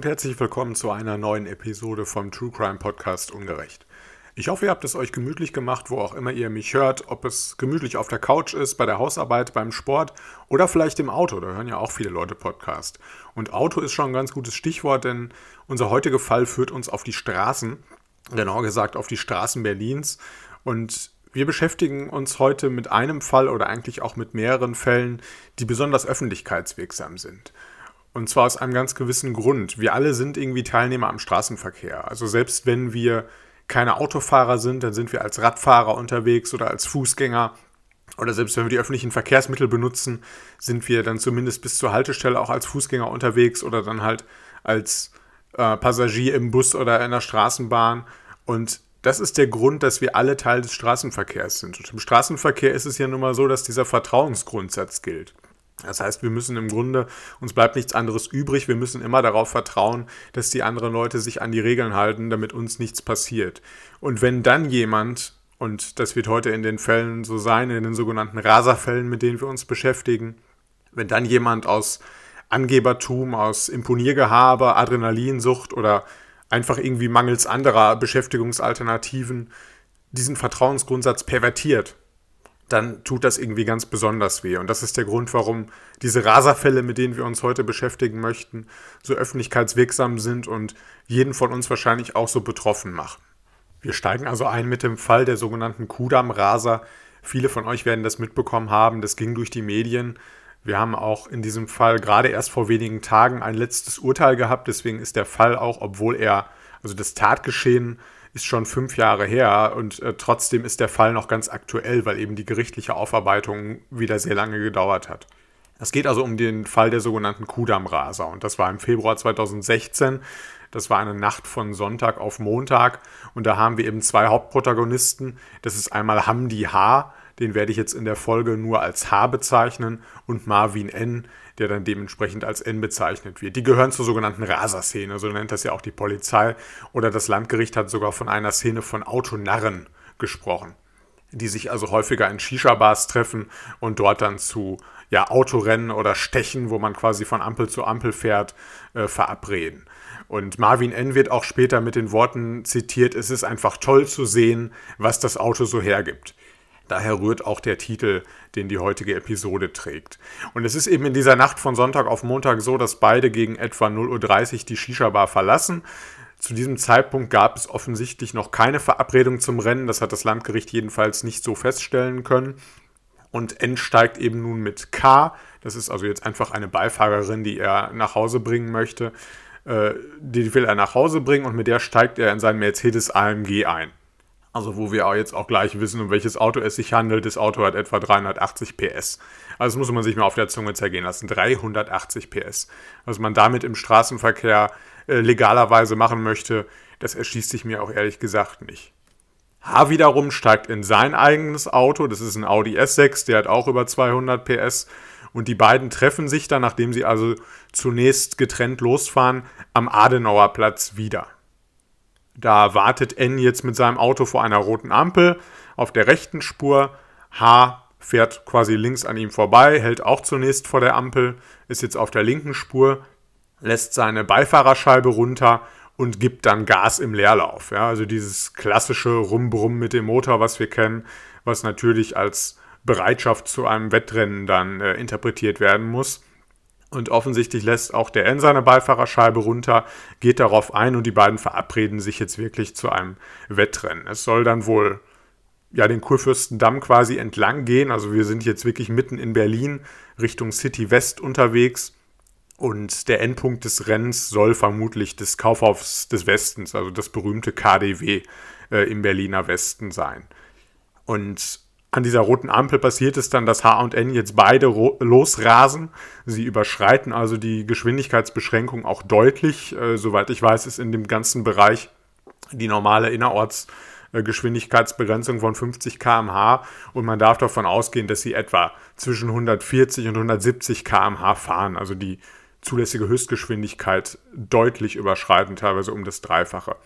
Und herzlich willkommen zu einer neuen Episode vom True Crime Podcast Ungerecht. Ich hoffe, ihr habt es euch gemütlich gemacht, wo auch immer ihr mich hört, ob es gemütlich auf der Couch ist, bei der Hausarbeit, beim Sport oder vielleicht im Auto. Da hören ja auch viele Leute Podcast. Und Auto ist schon ein ganz gutes Stichwort, denn unser heutiger Fall führt uns auf die Straßen, genauer gesagt auf die Straßen Berlins. Und wir beschäftigen uns heute mit einem Fall oder eigentlich auch mit mehreren Fällen, die besonders öffentlichkeitswirksam sind. Und zwar aus einem ganz gewissen Grund. Wir alle sind irgendwie Teilnehmer am Straßenverkehr. Also selbst wenn wir keine Autofahrer sind, dann sind wir als Radfahrer unterwegs oder als Fußgänger. Oder selbst wenn wir die öffentlichen Verkehrsmittel benutzen, sind wir dann zumindest bis zur Haltestelle auch als Fußgänger unterwegs oder dann halt als äh, Passagier im Bus oder in der Straßenbahn. Und das ist der Grund, dass wir alle Teil des Straßenverkehrs sind. Und im Straßenverkehr ist es ja nun mal so, dass dieser Vertrauensgrundsatz gilt. Das heißt, wir müssen im Grunde, uns bleibt nichts anderes übrig, wir müssen immer darauf vertrauen, dass die anderen Leute sich an die Regeln halten, damit uns nichts passiert. Und wenn dann jemand, und das wird heute in den Fällen so sein, in den sogenannten Raserfällen, mit denen wir uns beschäftigen, wenn dann jemand aus Angebertum, aus Imponiergehabe, Adrenalinsucht oder einfach irgendwie mangels anderer Beschäftigungsalternativen diesen Vertrauensgrundsatz pervertiert, dann tut das irgendwie ganz besonders weh. Und das ist der Grund, warum diese Raserfälle, mit denen wir uns heute beschäftigen möchten, so öffentlichkeitswirksam sind und jeden von uns wahrscheinlich auch so betroffen machen. Wir steigen also ein mit dem Fall der sogenannten Kudam-Raser. Viele von euch werden das mitbekommen haben, das ging durch die Medien. Wir haben auch in diesem Fall gerade erst vor wenigen Tagen ein letztes Urteil gehabt, deswegen ist der Fall auch, obwohl er, also das Tatgeschehen, ist schon fünf Jahre her und äh, trotzdem ist der Fall noch ganz aktuell, weil eben die gerichtliche Aufarbeitung wieder sehr lange gedauert hat. Es geht also um den Fall der sogenannten Kudam-Raser und das war im Februar 2016. Das war eine Nacht von Sonntag auf Montag und da haben wir eben zwei Hauptprotagonisten. Das ist einmal Hamdi H., den werde ich jetzt in der Folge nur als H bezeichnen und Marvin N., der dann dementsprechend als N bezeichnet wird. Die gehören zur sogenannten Raser-Szene, so nennt das ja auch die Polizei. Oder das Landgericht hat sogar von einer Szene von Autonarren gesprochen, die sich also häufiger in Shisha-Bars treffen und dort dann zu ja, Autorennen oder Stechen, wo man quasi von Ampel zu Ampel fährt, äh, verabreden. Und Marvin N. wird auch später mit den Worten zitiert, es ist einfach toll zu sehen, was das Auto so hergibt. Daher rührt auch der Titel, den die heutige Episode trägt. Und es ist eben in dieser Nacht von Sonntag auf Montag so, dass beide gegen etwa 0.30 Uhr die Shisha-Bar verlassen. Zu diesem Zeitpunkt gab es offensichtlich noch keine Verabredung zum Rennen. Das hat das Landgericht jedenfalls nicht so feststellen können. Und N steigt eben nun mit K. Das ist also jetzt einfach eine Beifahrerin, die er nach Hause bringen möchte. Äh, die will er nach Hause bringen und mit der steigt er in sein Mercedes AMG ein. Also wo wir auch jetzt auch gleich wissen, um welches Auto es sich handelt. Das Auto hat etwa 380 PS. Also das muss man sich mal auf der Zunge zergehen lassen. 380 PS. Was man damit im Straßenverkehr äh, legalerweise machen möchte, das erschließt sich mir auch ehrlich gesagt nicht. H wiederum steigt in sein eigenes Auto. Das ist ein Audi S6, der hat auch über 200 PS. Und die beiden treffen sich dann, nachdem sie also zunächst getrennt losfahren, am Adenauerplatz wieder. Da wartet N jetzt mit seinem Auto vor einer roten Ampel auf der rechten Spur. H fährt quasi links an ihm vorbei, hält auch zunächst vor der Ampel, ist jetzt auf der linken Spur, lässt seine Beifahrerscheibe runter und gibt dann Gas im Leerlauf. Ja, also dieses klassische Rumbrummen mit dem Motor, was wir kennen, was natürlich als Bereitschaft zu einem Wettrennen dann äh, interpretiert werden muss. Und offensichtlich lässt auch der N seine Beifahrerscheibe runter, geht darauf ein und die beiden verabreden sich jetzt wirklich zu einem Wettrennen. Es soll dann wohl ja den Kurfürstendamm quasi entlang gehen. Also wir sind jetzt wirklich mitten in Berlin Richtung City West unterwegs. Und der Endpunkt des Rennens soll vermutlich das Kaufhaus des Westens, also das berühmte KDW äh, im Berliner Westen sein. Und an dieser roten Ampel passiert es dann, dass H und N jetzt beide losrasen. Sie überschreiten also die Geschwindigkeitsbeschränkung auch deutlich. Äh, soweit ich weiß, ist in dem ganzen Bereich die normale Innerortsgeschwindigkeitsbegrenzung von 50 km/h und man darf davon ausgehen, dass sie etwa zwischen 140 und 170 km/h fahren, also die zulässige Höchstgeschwindigkeit deutlich überschreiten, teilweise um das Dreifache.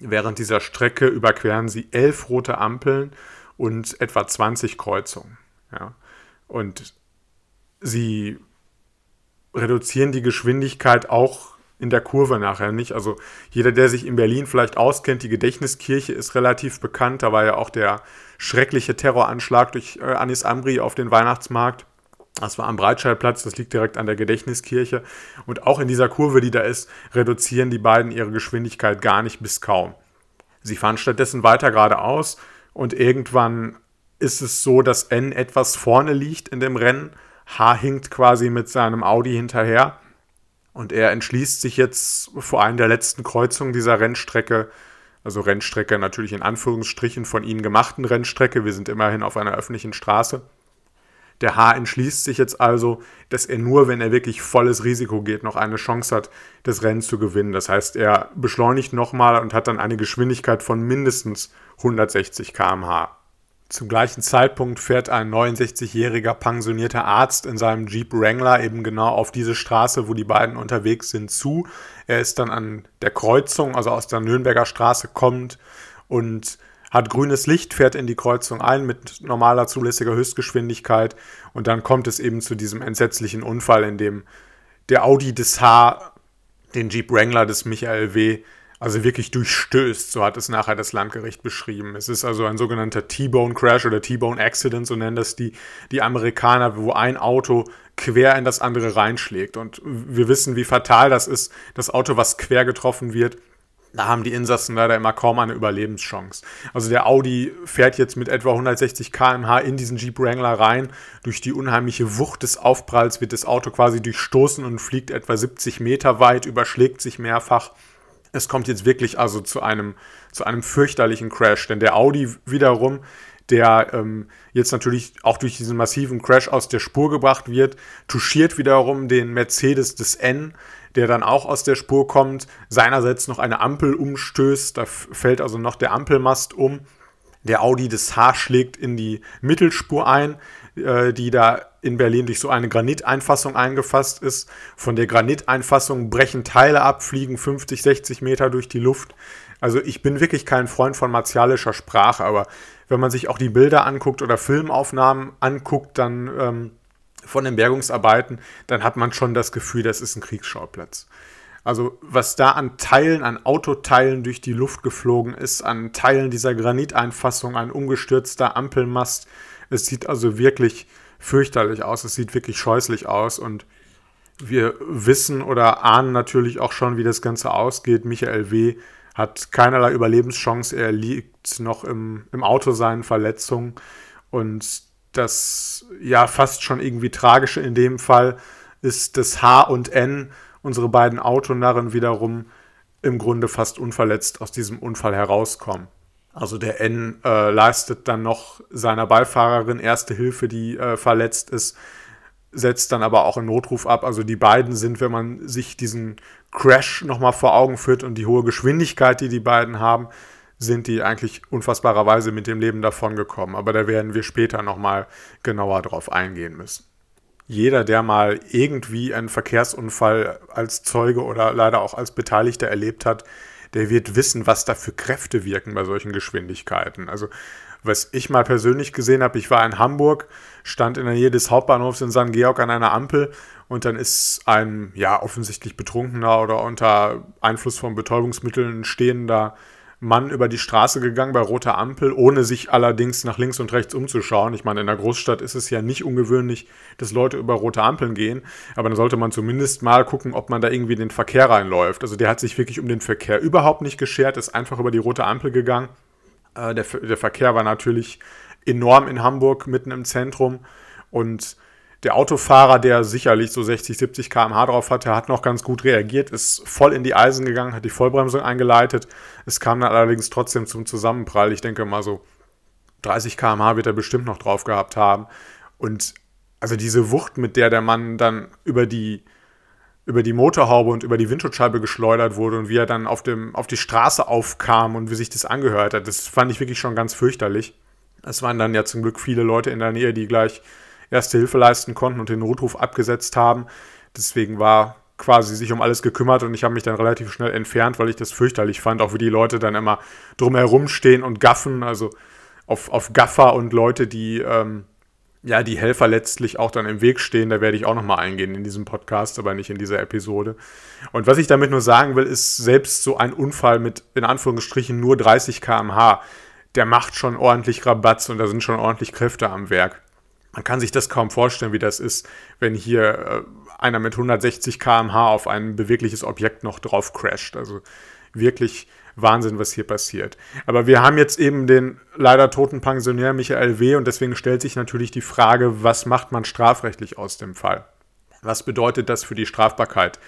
Während dieser Strecke überqueren sie elf rote Ampeln und etwa 20 Kreuzungen. Ja. Und sie reduzieren die Geschwindigkeit auch in der Kurve nachher nicht. Also jeder, der sich in Berlin vielleicht auskennt, die Gedächtniskirche ist relativ bekannt. Da war ja auch der schreckliche Terroranschlag durch äh, Anis Amri auf den Weihnachtsmarkt. Das war am Breitscheidplatz, das liegt direkt an der Gedächtniskirche. Und auch in dieser Kurve, die da ist, reduzieren die beiden ihre Geschwindigkeit gar nicht bis kaum. Sie fahren stattdessen weiter geradeaus und irgendwann ist es so, dass N etwas vorne liegt in dem Rennen. H hinkt quasi mit seinem Audi hinterher. Und er entschließt sich jetzt vor einer der letzten Kreuzungen dieser Rennstrecke, also Rennstrecke natürlich in Anführungsstrichen von ihnen gemachten Rennstrecke, wir sind immerhin auf einer öffentlichen Straße, der H entschließt sich jetzt also, dass er nur, wenn er wirklich volles Risiko geht, noch eine Chance hat, das Rennen zu gewinnen. Das heißt, er beschleunigt nochmal und hat dann eine Geschwindigkeit von mindestens 160 km/h. Zum gleichen Zeitpunkt fährt ein 69-jähriger pensionierter Arzt in seinem Jeep Wrangler eben genau auf diese Straße, wo die beiden unterwegs sind, zu. Er ist dann an der Kreuzung, also aus der Nürnberger Straße kommt und hat grünes Licht, fährt in die Kreuzung ein mit normaler zulässiger Höchstgeschwindigkeit und dann kommt es eben zu diesem entsetzlichen Unfall, in dem der Audi des H den Jeep Wrangler des Michael W. also wirklich durchstößt, so hat es nachher das Landgericht beschrieben. Es ist also ein sogenannter T-Bone Crash oder T-Bone Accident, so nennen das die, die Amerikaner, wo ein Auto quer in das andere reinschlägt. Und wir wissen, wie fatal das ist, das Auto, was quer getroffen wird, da haben die Insassen leider immer kaum eine Überlebenschance. Also der Audi fährt jetzt mit etwa 160 km/h in diesen Jeep Wrangler rein. Durch die unheimliche Wucht des Aufpralls wird das Auto quasi durchstoßen und fliegt etwa 70 Meter weit, überschlägt sich mehrfach. Es kommt jetzt wirklich also zu einem, zu einem fürchterlichen Crash, denn der Audi wiederum, der ähm, jetzt natürlich auch durch diesen massiven Crash aus der Spur gebracht wird, touchiert wiederum den Mercedes des N, der dann auch aus der Spur kommt, seinerseits noch eine Ampel umstößt, da fällt also noch der Ampelmast um. Der Audi des H schlägt in die Mittelspur ein, äh, die da in Berlin durch so eine Graniteinfassung eingefasst ist. Von der Graniteinfassung brechen Teile ab, fliegen 50, 60 Meter durch die Luft. Also ich bin wirklich kein Freund von martialischer Sprache, aber wenn man sich auch die Bilder anguckt oder Filmaufnahmen anguckt, dann ähm, von den Bergungsarbeiten, dann hat man schon das Gefühl, das ist ein Kriegsschauplatz. Also was da an Teilen, an Autoteilen durch die Luft geflogen ist, an Teilen dieser Graniteinfassung, ein umgestürzter Ampelmast, es sieht also wirklich fürchterlich aus, es sieht wirklich scheußlich aus und wir wissen oder ahnen natürlich auch schon, wie das Ganze ausgeht. Michael W. hat keinerlei Überlebenschance, er liegt noch im, im Auto seinen Verletzungen und das ja fast schon irgendwie tragische in dem Fall ist, dass H und N, unsere beiden Autonarren, wiederum im Grunde fast unverletzt aus diesem Unfall herauskommen. Also der N äh, leistet dann noch seiner Beifahrerin erste Hilfe, die äh, verletzt ist, setzt dann aber auch einen Notruf ab. Also die beiden sind, wenn man sich diesen Crash nochmal vor Augen führt und die hohe Geschwindigkeit, die die beiden haben, sind die eigentlich unfassbarerweise mit dem Leben davon gekommen. Aber da werden wir später nochmal genauer drauf eingehen müssen. Jeder, der mal irgendwie einen Verkehrsunfall als Zeuge oder leider auch als Beteiligter erlebt hat, der wird wissen, was da für Kräfte wirken bei solchen Geschwindigkeiten. Also was ich mal persönlich gesehen habe, ich war in Hamburg, stand in der Nähe des Hauptbahnhofs in St. Georg an einer Ampel und dann ist ein ja offensichtlich betrunkener oder unter Einfluss von Betäubungsmitteln stehender Mann über die Straße gegangen bei roter Ampel, ohne sich allerdings nach links und rechts umzuschauen. Ich meine, in der Großstadt ist es ja nicht ungewöhnlich, dass Leute über rote Ampeln gehen, aber dann sollte man zumindest mal gucken, ob man da irgendwie in den Verkehr reinläuft. Also der hat sich wirklich um den Verkehr überhaupt nicht geschert, ist einfach über die rote Ampel gegangen. Äh, der, der Verkehr war natürlich enorm in Hamburg, mitten im Zentrum und der Autofahrer, der sicherlich so 60, 70 km/h drauf hatte, hat noch ganz gut reagiert, ist voll in die Eisen gegangen, hat die Vollbremsung eingeleitet. Es kam dann allerdings trotzdem zum Zusammenprall. Ich denke mal so 30 km/h wird er bestimmt noch drauf gehabt haben. Und also diese Wucht, mit der der Mann dann über die, über die Motorhaube und über die Windschutzscheibe geschleudert wurde und wie er dann auf, dem, auf die Straße aufkam und wie sich das angehört hat, das fand ich wirklich schon ganz fürchterlich. Es waren dann ja zum Glück viele Leute in der Nähe, die gleich Erste Hilfe leisten konnten und den Notruf abgesetzt haben. Deswegen war quasi sich um alles gekümmert und ich habe mich dann relativ schnell entfernt, weil ich das fürchterlich fand, auch wie die Leute dann immer drumherum stehen und gaffen, also auf, auf Gaffer und Leute, die ähm, ja, die Helfer letztlich auch dann im Weg stehen. Da werde ich auch nochmal eingehen in diesem Podcast, aber nicht in dieser Episode. Und was ich damit nur sagen will, ist, selbst so ein Unfall mit in Anführungsstrichen nur 30 km/h, der macht schon ordentlich Rabatz und da sind schon ordentlich Kräfte am Werk. Man kann sich das kaum vorstellen, wie das ist, wenn hier äh, einer mit 160 km/h auf ein bewegliches Objekt noch drauf crasht. Also wirklich Wahnsinn, was hier passiert. Aber wir haben jetzt eben den leider toten Pensionär Michael W. und deswegen stellt sich natürlich die Frage, was macht man strafrechtlich aus dem Fall? Was bedeutet das für die Strafbarkeit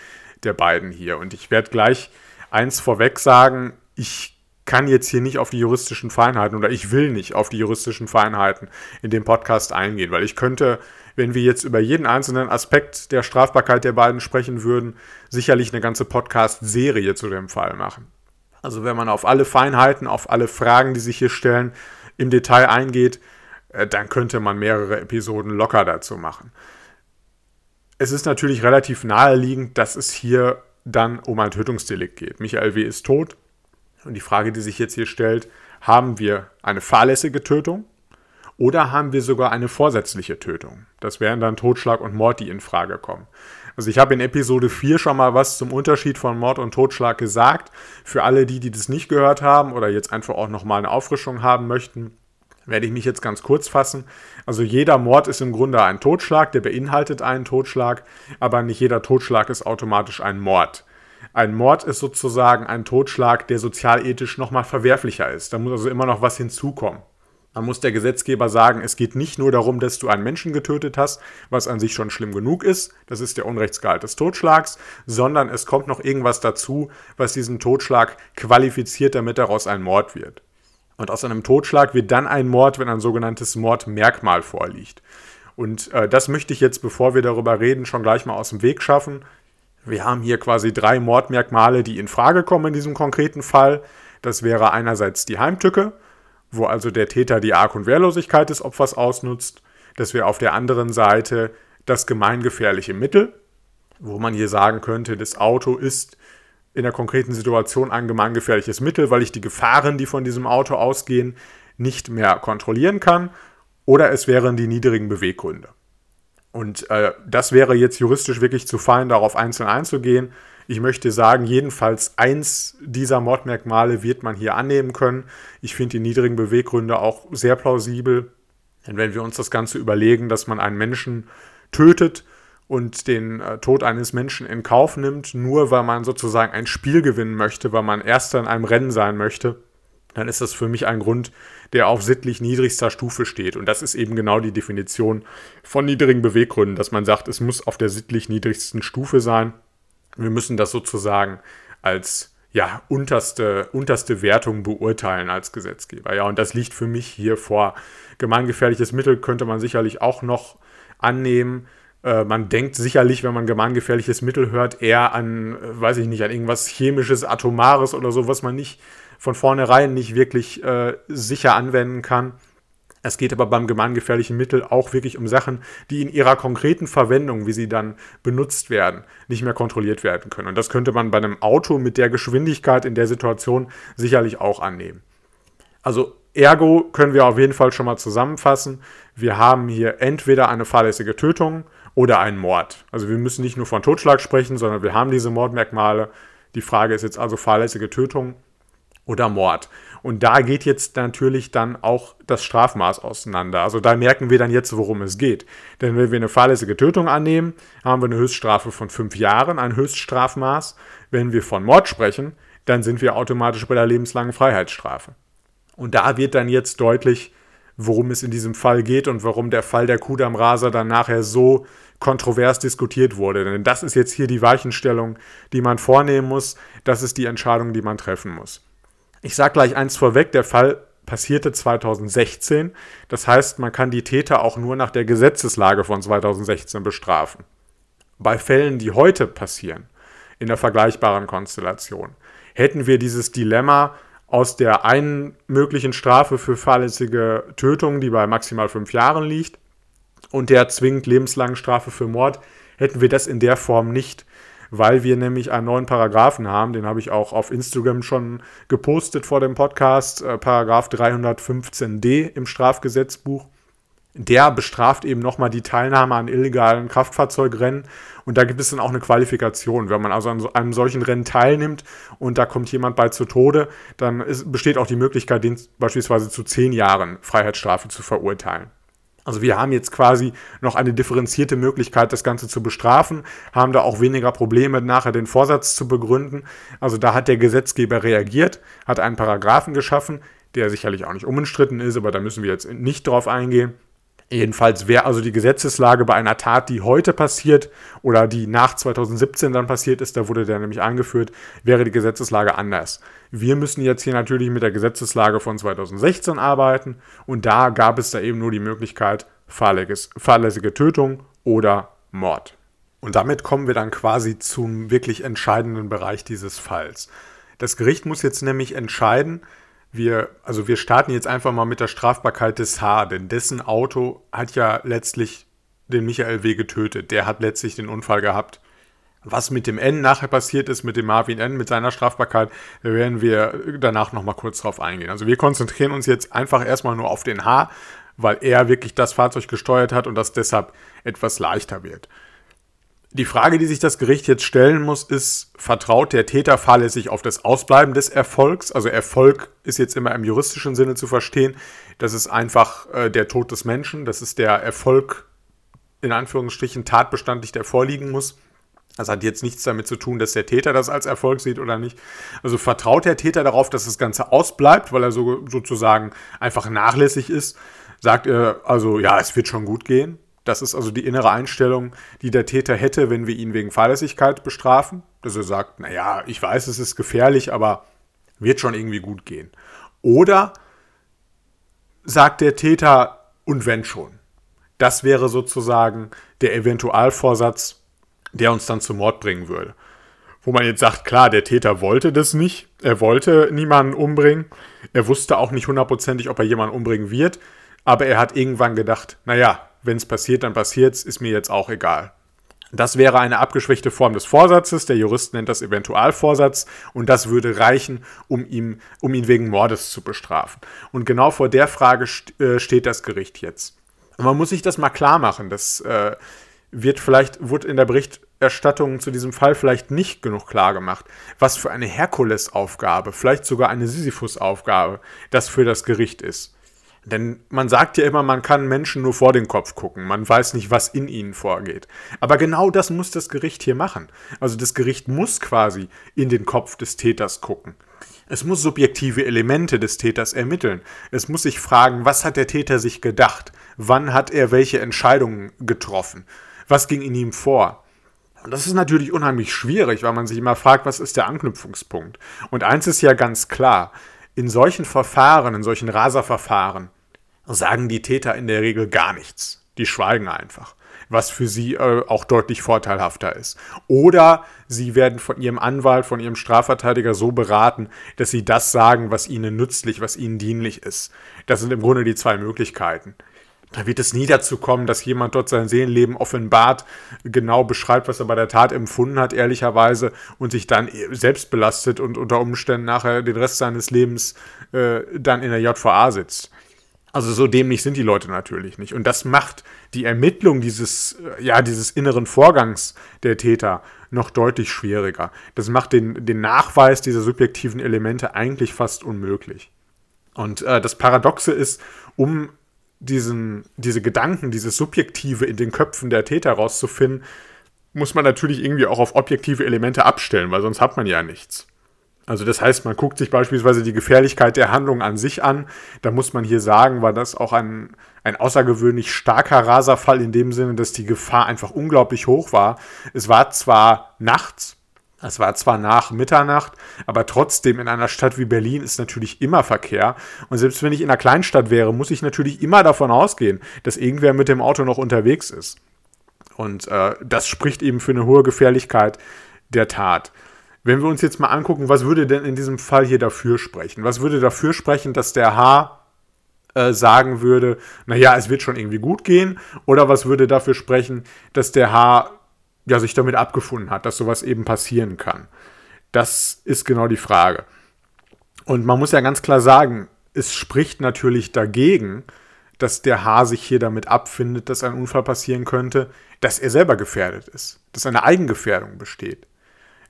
der beiden hier? Und ich werde gleich eins vorweg sagen, ich kann jetzt hier nicht auf die juristischen Feinheiten oder ich will nicht auf die juristischen Feinheiten in dem Podcast eingehen, weil ich könnte, wenn wir jetzt über jeden einzelnen Aspekt der Strafbarkeit der beiden sprechen würden, sicherlich eine ganze Podcast-Serie zu dem Fall machen. Also wenn man auf alle Feinheiten, auf alle Fragen, die sich hier stellen, im Detail eingeht, äh, dann könnte man mehrere Episoden locker dazu machen. Es ist natürlich relativ naheliegend, dass es hier dann um ein Tötungsdelikt geht. Michael W. ist tot. Und die Frage, die sich jetzt hier stellt, haben wir eine fahrlässige Tötung oder haben wir sogar eine vorsätzliche Tötung? Das wären dann Totschlag und Mord, die in Frage kommen. Also ich habe in Episode 4 schon mal was zum Unterschied von Mord und Totschlag gesagt. Für alle die, die das nicht gehört haben oder jetzt einfach auch nochmal eine Auffrischung haben möchten, werde ich mich jetzt ganz kurz fassen. Also jeder Mord ist im Grunde ein Totschlag, der beinhaltet einen Totschlag, aber nicht jeder Totschlag ist automatisch ein Mord. Ein Mord ist sozusagen ein Totschlag, der sozialethisch nochmal verwerflicher ist. Da muss also immer noch was hinzukommen. Man muss der Gesetzgeber sagen, es geht nicht nur darum, dass du einen Menschen getötet hast, was an sich schon schlimm genug ist, das ist der Unrechtsgehalt des Totschlags, sondern es kommt noch irgendwas dazu, was diesen Totschlag qualifiziert, damit daraus ein Mord wird. Und aus einem Totschlag wird dann ein Mord, wenn ein sogenanntes Mordmerkmal vorliegt. Und äh, das möchte ich jetzt, bevor wir darüber reden, schon gleich mal aus dem Weg schaffen. Wir haben hier quasi drei Mordmerkmale, die in Frage kommen in diesem konkreten Fall. Das wäre einerseits die Heimtücke, wo also der Täter die Arg- und Wehrlosigkeit des Opfers ausnutzt. Das wäre auf der anderen Seite das gemeingefährliche Mittel, wo man hier sagen könnte, das Auto ist in der konkreten Situation ein gemeingefährliches Mittel, weil ich die Gefahren, die von diesem Auto ausgehen, nicht mehr kontrollieren kann. Oder es wären die niedrigen Beweggründe. Und äh, das wäre jetzt juristisch wirklich zu fein, darauf einzeln einzugehen. Ich möchte sagen, jedenfalls eins dieser Mordmerkmale wird man hier annehmen können. Ich finde die niedrigen Beweggründe auch sehr plausibel. Denn wenn wir uns das Ganze überlegen, dass man einen Menschen tötet und den äh, Tod eines Menschen in Kauf nimmt, nur weil man sozusagen ein Spiel gewinnen möchte, weil man erster in einem Rennen sein möchte, dann ist das für mich ein Grund, der auf sittlich niedrigster Stufe steht. Und das ist eben genau die Definition von niedrigen Beweggründen, dass man sagt, es muss auf der sittlich niedrigsten Stufe sein. Wir müssen das sozusagen als ja, unterste, unterste Wertung beurteilen als Gesetzgeber. Ja, und das liegt für mich hier vor. Gemeingefährliches Mittel könnte man sicherlich auch noch annehmen. Äh, man denkt sicherlich, wenn man gemeingefährliches Mittel hört, eher an, äh, weiß ich nicht, an irgendwas chemisches, atomares oder so, was man nicht von vornherein nicht wirklich äh, sicher anwenden kann. Es geht aber beim gemeingefährlichen Mittel auch wirklich um Sachen, die in ihrer konkreten Verwendung, wie sie dann benutzt werden, nicht mehr kontrolliert werden können. Und das könnte man bei einem Auto mit der Geschwindigkeit in der Situation sicherlich auch annehmen. Also ergo können wir auf jeden Fall schon mal zusammenfassen. Wir haben hier entweder eine fahrlässige Tötung oder einen Mord. Also wir müssen nicht nur von Totschlag sprechen, sondern wir haben diese Mordmerkmale. Die Frage ist jetzt also fahrlässige Tötung oder Mord. Und da geht jetzt natürlich dann auch das Strafmaß auseinander. Also da merken wir dann jetzt, worum es geht. Denn wenn wir eine fahrlässige Tötung annehmen, haben wir eine Höchststrafe von fünf Jahren, ein Höchststrafmaß. Wenn wir von Mord sprechen, dann sind wir automatisch bei der lebenslangen Freiheitsstrafe. Und da wird dann jetzt deutlich, worum es in diesem Fall geht und warum der Fall der Kudam Rasa dann nachher so kontrovers diskutiert wurde. Denn das ist jetzt hier die Weichenstellung, die man vornehmen muss. Das ist die Entscheidung, die man treffen muss. Ich sage gleich eins vorweg, der Fall passierte 2016. Das heißt, man kann die Täter auch nur nach der Gesetzeslage von 2016 bestrafen. Bei Fällen, die heute passieren, in der vergleichbaren Konstellation, hätten wir dieses Dilemma aus der einen möglichen Strafe für fahrlässige Tötung, die bei maximal fünf Jahren liegt, und der zwingend lebenslangen Strafe für Mord, hätten wir das in der Form nicht weil wir nämlich einen neuen Paragraphen haben, den habe ich auch auf Instagram schon gepostet vor dem Podcast, äh, Paragraph 315d im Strafgesetzbuch. der bestraft eben nochmal die Teilnahme an illegalen Kraftfahrzeugrennen. Und da gibt es dann auch eine Qualifikation. Wenn man also an so einem solchen Rennen teilnimmt und da kommt jemand bei zu Tode, dann ist, besteht auch die Möglichkeit, den beispielsweise zu zehn Jahren Freiheitsstrafe zu verurteilen. Also wir haben jetzt quasi noch eine differenzierte Möglichkeit, das Ganze zu bestrafen, haben da auch weniger Probleme, nachher den Vorsatz zu begründen. Also da hat der Gesetzgeber reagiert, hat einen Paragraphen geschaffen, der sicherlich auch nicht unumstritten ist, aber da müssen wir jetzt nicht drauf eingehen. Jedenfalls wäre also die Gesetzeslage bei einer Tat, die heute passiert oder die nach 2017 dann passiert ist, da wurde der nämlich eingeführt, wäre die Gesetzeslage anders. Wir müssen jetzt hier natürlich mit der Gesetzeslage von 2016 arbeiten und da gab es da eben nur die Möglichkeit fahrlässige Tötung oder Mord. Und damit kommen wir dann quasi zum wirklich entscheidenden Bereich dieses Falls. Das Gericht muss jetzt nämlich entscheiden, wir, also wir starten jetzt einfach mal mit der Strafbarkeit des H, denn dessen Auto hat ja letztlich den Michael W. getötet. Der hat letztlich den Unfall gehabt. Was mit dem N nachher passiert ist, mit dem Marvin N, mit seiner Strafbarkeit, werden wir danach nochmal kurz drauf eingehen. Also wir konzentrieren uns jetzt einfach erstmal nur auf den H, weil er wirklich das Fahrzeug gesteuert hat und das deshalb etwas leichter wird. Die Frage, die sich das Gericht jetzt stellen muss, ist, vertraut der Täter fahrlässig auf das Ausbleiben des Erfolgs? Also Erfolg ist jetzt immer im juristischen Sinne zu verstehen. Das ist einfach äh, der Tod des Menschen. Das ist der Erfolg, in Anführungsstrichen, tatbestandlich, der vorliegen muss. Das hat jetzt nichts damit zu tun, dass der Täter das als Erfolg sieht oder nicht. Also vertraut der Täter darauf, dass das Ganze ausbleibt, weil er so, sozusagen einfach nachlässig ist. Sagt er also, ja, es wird schon gut gehen das ist also die innere Einstellung, die der Täter hätte, wenn wir ihn wegen Fahrlässigkeit bestrafen. Dass er sagt, naja, ich weiß, es ist gefährlich, aber wird schon irgendwie gut gehen. Oder sagt der Täter, und wenn schon. Das wäre sozusagen der Eventualvorsatz, der uns dann zum Mord bringen würde. Wo man jetzt sagt, klar, der Täter wollte das nicht, er wollte niemanden umbringen, er wusste auch nicht hundertprozentig, ob er jemanden umbringen wird, aber er hat irgendwann gedacht, naja, wenn es passiert, dann passiert es, ist mir jetzt auch egal. Das wäre eine abgeschwächte Form des Vorsatzes. Der Jurist nennt das Eventualvorsatz und das würde reichen, um, ihm, um ihn wegen Mordes zu bestrafen. Und genau vor der Frage st äh, steht das Gericht jetzt. Und man muss sich das mal klar machen. Das äh, wird vielleicht, wurde in der Berichterstattung zu diesem Fall vielleicht nicht genug klar gemacht, was für eine Herkulesaufgabe, vielleicht sogar eine Sisyphus-Aufgabe das für das Gericht ist. Denn man sagt ja immer, man kann Menschen nur vor den Kopf gucken. Man weiß nicht, was in ihnen vorgeht. Aber genau das muss das Gericht hier machen. Also das Gericht muss quasi in den Kopf des Täters gucken. Es muss subjektive Elemente des Täters ermitteln. Es muss sich fragen, was hat der Täter sich gedacht? Wann hat er welche Entscheidungen getroffen? Was ging in ihm vor? Und das ist natürlich unheimlich schwierig, weil man sich immer fragt, was ist der Anknüpfungspunkt? Und eins ist ja ganz klar, in solchen Verfahren, in solchen Raserverfahren, sagen die Täter in der Regel gar nichts. Die schweigen einfach, was für sie äh, auch deutlich vorteilhafter ist. Oder sie werden von ihrem Anwalt, von ihrem Strafverteidiger so beraten, dass sie das sagen, was ihnen nützlich, was ihnen dienlich ist. Das sind im Grunde die zwei Möglichkeiten. Da wird es nie dazu kommen, dass jemand dort sein Seelenleben offenbart, genau beschreibt, was er bei der Tat empfunden hat, ehrlicherweise, und sich dann selbst belastet und unter Umständen nachher den Rest seines Lebens äh, dann in der JVA sitzt. Also so dämlich sind die Leute natürlich nicht. Und das macht die Ermittlung dieses, äh, ja, dieses inneren Vorgangs der Täter noch deutlich schwieriger. Das macht den, den Nachweis dieser subjektiven Elemente eigentlich fast unmöglich. Und äh, das Paradoxe ist, um diesen, diese Gedanken, dieses Subjektive in den Köpfen der Täter rauszufinden, muss man natürlich irgendwie auch auf objektive Elemente abstellen, weil sonst hat man ja nichts. Also das heißt, man guckt sich beispielsweise die Gefährlichkeit der Handlung an sich an. Da muss man hier sagen, war das auch ein, ein außergewöhnlich starker Raserfall in dem Sinne, dass die Gefahr einfach unglaublich hoch war. Es war zwar nachts, es war zwar nach Mitternacht, aber trotzdem in einer Stadt wie Berlin ist natürlich immer Verkehr. Und selbst wenn ich in einer Kleinstadt wäre, muss ich natürlich immer davon ausgehen, dass irgendwer mit dem Auto noch unterwegs ist. Und äh, das spricht eben für eine hohe Gefährlichkeit der Tat. Wenn wir uns jetzt mal angucken, was würde denn in diesem Fall hier dafür sprechen? Was würde dafür sprechen, dass der H äh, sagen würde, naja, es wird schon irgendwie gut gehen? Oder was würde dafür sprechen, dass der H ja, sich damit abgefunden hat, dass sowas eben passieren kann. Das ist genau die Frage. Und man muss ja ganz klar sagen, es spricht natürlich dagegen, dass der Haar sich hier damit abfindet, dass ein Unfall passieren könnte, dass er selber gefährdet ist, dass eine Eigengefährdung besteht.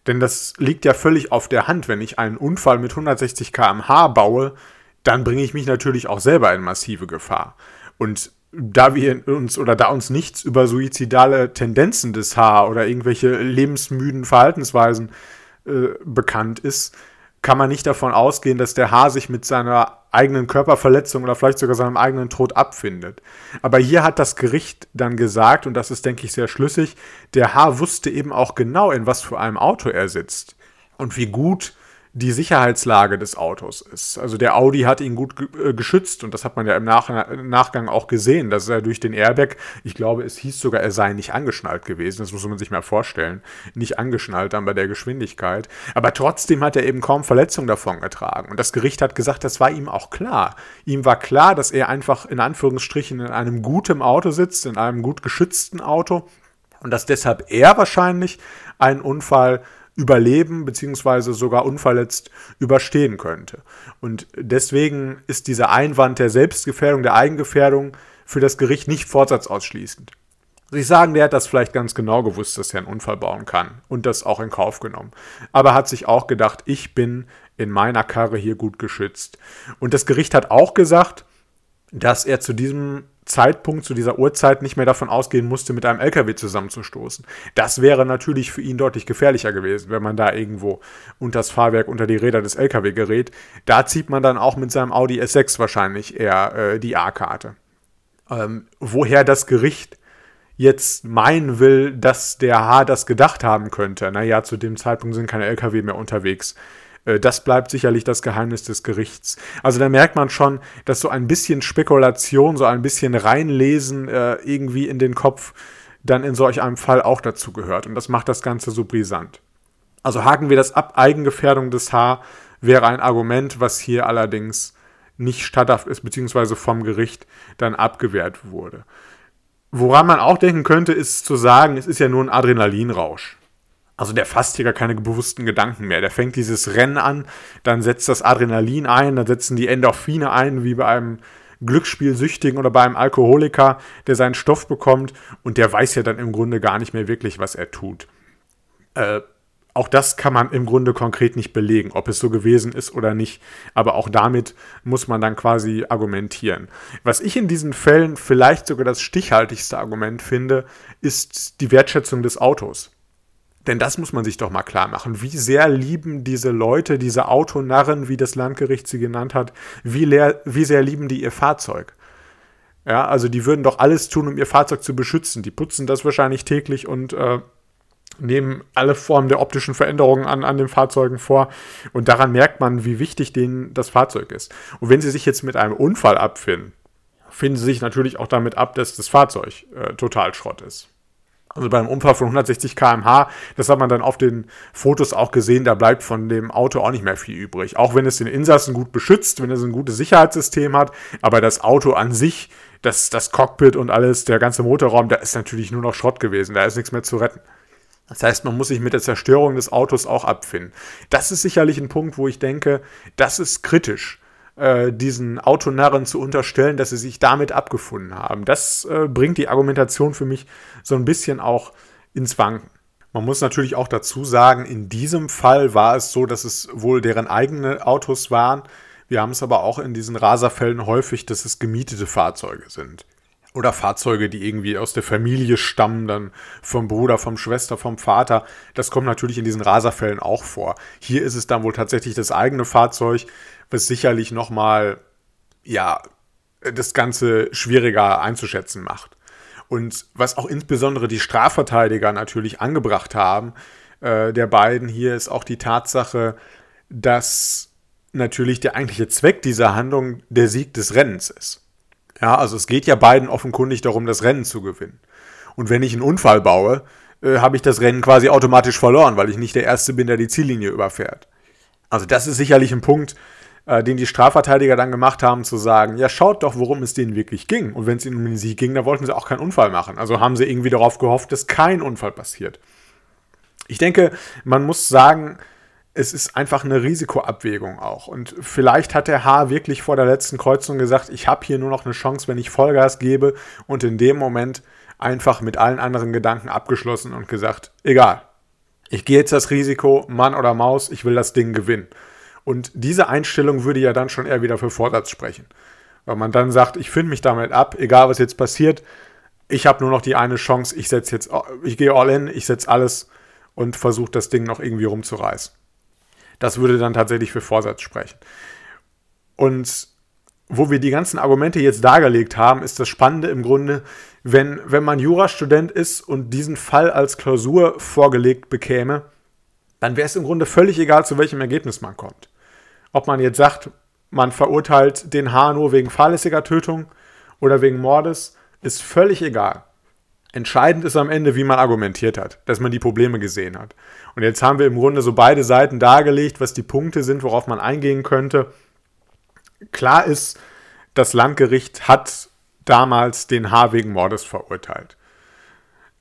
Denn das liegt ja völlig auf der Hand, wenn ich einen Unfall mit 160 km/h baue, dann bringe ich mich natürlich auch selber in massive Gefahr. Und da wir uns oder da uns nichts über suizidale Tendenzen des Haar oder irgendwelche lebensmüden Verhaltensweisen äh, bekannt ist, kann man nicht davon ausgehen, dass der Haar sich mit seiner eigenen Körperverletzung oder vielleicht sogar seinem eigenen Tod abfindet. Aber hier hat das Gericht dann gesagt, und das ist, denke ich, sehr schlüssig, der Haar wusste eben auch genau, in was für einem Auto er sitzt und wie gut die Sicherheitslage des Autos ist. Also der Audi hat ihn gut äh, geschützt und das hat man ja im Nach Nachgang auch gesehen, dass er durch den Airbag, ich glaube, es hieß sogar, er sei nicht angeschnallt gewesen, das muss man sich mal vorstellen, nicht angeschnallt dann bei der Geschwindigkeit, aber trotzdem hat er eben kaum Verletzungen davon getragen und das Gericht hat gesagt, das war ihm auch klar. Ihm war klar, dass er einfach in Anführungsstrichen in einem guten Auto sitzt, in einem gut geschützten Auto und dass deshalb er wahrscheinlich einen Unfall überleben beziehungsweise sogar unverletzt überstehen könnte. Und deswegen ist dieser Einwand der Selbstgefährdung, der Eigengefährdung für das Gericht nicht fortsatzausschließend. Sie sagen, der hat das vielleicht ganz genau gewusst, dass er einen Unfall bauen kann und das auch in Kauf genommen. Aber hat sich auch gedacht, ich bin in meiner Karre hier gut geschützt. Und das Gericht hat auch gesagt, dass er zu diesem Zeitpunkt, zu dieser Uhrzeit nicht mehr davon ausgehen musste, mit einem LKW zusammenzustoßen. Das wäre natürlich für ihn deutlich gefährlicher gewesen, wenn man da irgendwo unter das Fahrwerk, unter die Räder des LKW gerät. Da zieht man dann auch mit seinem Audi S6 wahrscheinlich eher äh, die A-Karte. Ähm, woher das Gericht jetzt meinen will, dass der H das gedacht haben könnte. Naja, zu dem Zeitpunkt sind keine LKW mehr unterwegs. Äh, das bleibt sicherlich das Geheimnis des Gerichts. Also da merkt man schon, dass so ein bisschen Spekulation, so ein bisschen Reinlesen äh, irgendwie in den Kopf dann in solch einem Fall auch dazu gehört. Und das macht das Ganze so brisant. Also haken wir das ab, Eigengefährdung des Haar wäre ein Argument, was hier allerdings nicht statthaft ist, beziehungsweise vom Gericht dann abgewehrt wurde. Woran man auch denken könnte, ist zu sagen, es ist ja nur ein Adrenalinrausch. Also der fasst hier gar keine bewussten Gedanken mehr. Der fängt dieses Rennen an, dann setzt das Adrenalin ein, dann setzen die Endorphine ein, wie bei einem Glücksspielsüchtigen oder bei einem Alkoholiker, der seinen Stoff bekommt und der weiß ja dann im Grunde gar nicht mehr wirklich, was er tut. Äh, auch das kann man im Grunde konkret nicht belegen, ob es so gewesen ist oder nicht. Aber auch damit muss man dann quasi argumentieren. Was ich in diesen Fällen vielleicht sogar das stichhaltigste Argument finde, ist die Wertschätzung des Autos. Denn das muss man sich doch mal klar machen. Wie sehr lieben diese Leute, diese Autonarren, wie das Landgericht sie genannt hat, wie, leer, wie sehr lieben die ihr Fahrzeug? Ja, also die würden doch alles tun, um ihr Fahrzeug zu beschützen. Die putzen das wahrscheinlich täglich und äh, nehmen alle Formen der optischen Veränderungen an, an den Fahrzeugen vor. Und daran merkt man, wie wichtig denen das Fahrzeug ist. Und wenn sie sich jetzt mit einem Unfall abfinden, finden sie sich natürlich auch damit ab, dass das Fahrzeug äh, total Schrott ist. Also beim Unfall von 160 km/h, das hat man dann auf den Fotos auch gesehen, da bleibt von dem Auto auch nicht mehr viel übrig. Auch wenn es den Insassen gut beschützt, wenn es ein gutes Sicherheitssystem hat, aber das Auto an sich, das, das Cockpit und alles, der ganze Motorraum, da ist natürlich nur noch Schrott gewesen, da ist nichts mehr zu retten. Das heißt, man muss sich mit der Zerstörung des Autos auch abfinden. Das ist sicherlich ein Punkt, wo ich denke, das ist kritisch äh, diesen Autonarren zu unterstellen, dass sie sich damit abgefunden haben. Das äh, bringt die Argumentation für mich so ein bisschen auch ins Wanken. Man muss natürlich auch dazu sagen, in diesem Fall war es so, dass es wohl deren eigene Autos waren. Wir haben es aber auch in diesen Raserfällen häufig, dass es gemietete Fahrzeuge sind. Oder Fahrzeuge, die irgendwie aus der Familie stammen, dann vom Bruder, vom Schwester, vom Vater. Das kommt natürlich in diesen Raserfällen auch vor. Hier ist es dann wohl tatsächlich das eigene Fahrzeug, was sicherlich nochmal, ja, das Ganze schwieriger einzuschätzen macht. Und was auch insbesondere die Strafverteidiger natürlich angebracht haben, äh, der beiden hier, ist auch die Tatsache, dass natürlich der eigentliche Zweck dieser Handlung der Sieg des Rennens ist. Ja, also es geht ja beiden offenkundig darum, das Rennen zu gewinnen. Und wenn ich einen Unfall baue, äh, habe ich das Rennen quasi automatisch verloren, weil ich nicht der Erste bin, der die Ziellinie überfährt. Also das ist sicherlich ein Punkt, äh, den die Strafverteidiger dann gemacht haben, zu sagen, ja, schaut doch, worum es denen wirklich ging. Und wenn es ihnen um den Sieg ging, dann wollten sie auch keinen Unfall machen. Also haben sie irgendwie darauf gehofft, dass kein Unfall passiert. Ich denke, man muss sagen, es ist einfach eine Risikoabwägung auch. Und vielleicht hat der H wirklich vor der letzten Kreuzung gesagt, ich habe hier nur noch eine Chance, wenn ich Vollgas gebe und in dem Moment einfach mit allen anderen Gedanken abgeschlossen und gesagt, egal, ich gehe jetzt das Risiko, Mann oder Maus, ich will das Ding gewinnen. Und diese Einstellung würde ja dann schon eher wieder für Vorsatz sprechen. Weil man dann sagt, ich finde mich damit ab, egal was jetzt passiert, ich habe nur noch die eine Chance, ich setze jetzt, ich gehe all in, ich setze alles und versuche das Ding noch irgendwie rumzureißen. Das würde dann tatsächlich für Vorsatz sprechen. Und wo wir die ganzen Argumente jetzt dargelegt haben, ist das Spannende im Grunde, wenn, wenn man Jurastudent ist und diesen Fall als Klausur vorgelegt bekäme, dann wäre es im Grunde völlig egal, zu welchem Ergebnis man kommt. Ob man jetzt sagt, man verurteilt den H nur wegen fahrlässiger Tötung oder wegen Mordes, ist völlig egal. Entscheidend ist am Ende, wie man argumentiert hat, dass man die Probleme gesehen hat. Und jetzt haben wir im Grunde so beide Seiten dargelegt, was die Punkte sind, worauf man eingehen könnte. Klar ist, das Landgericht hat damals den H wegen Mordes verurteilt.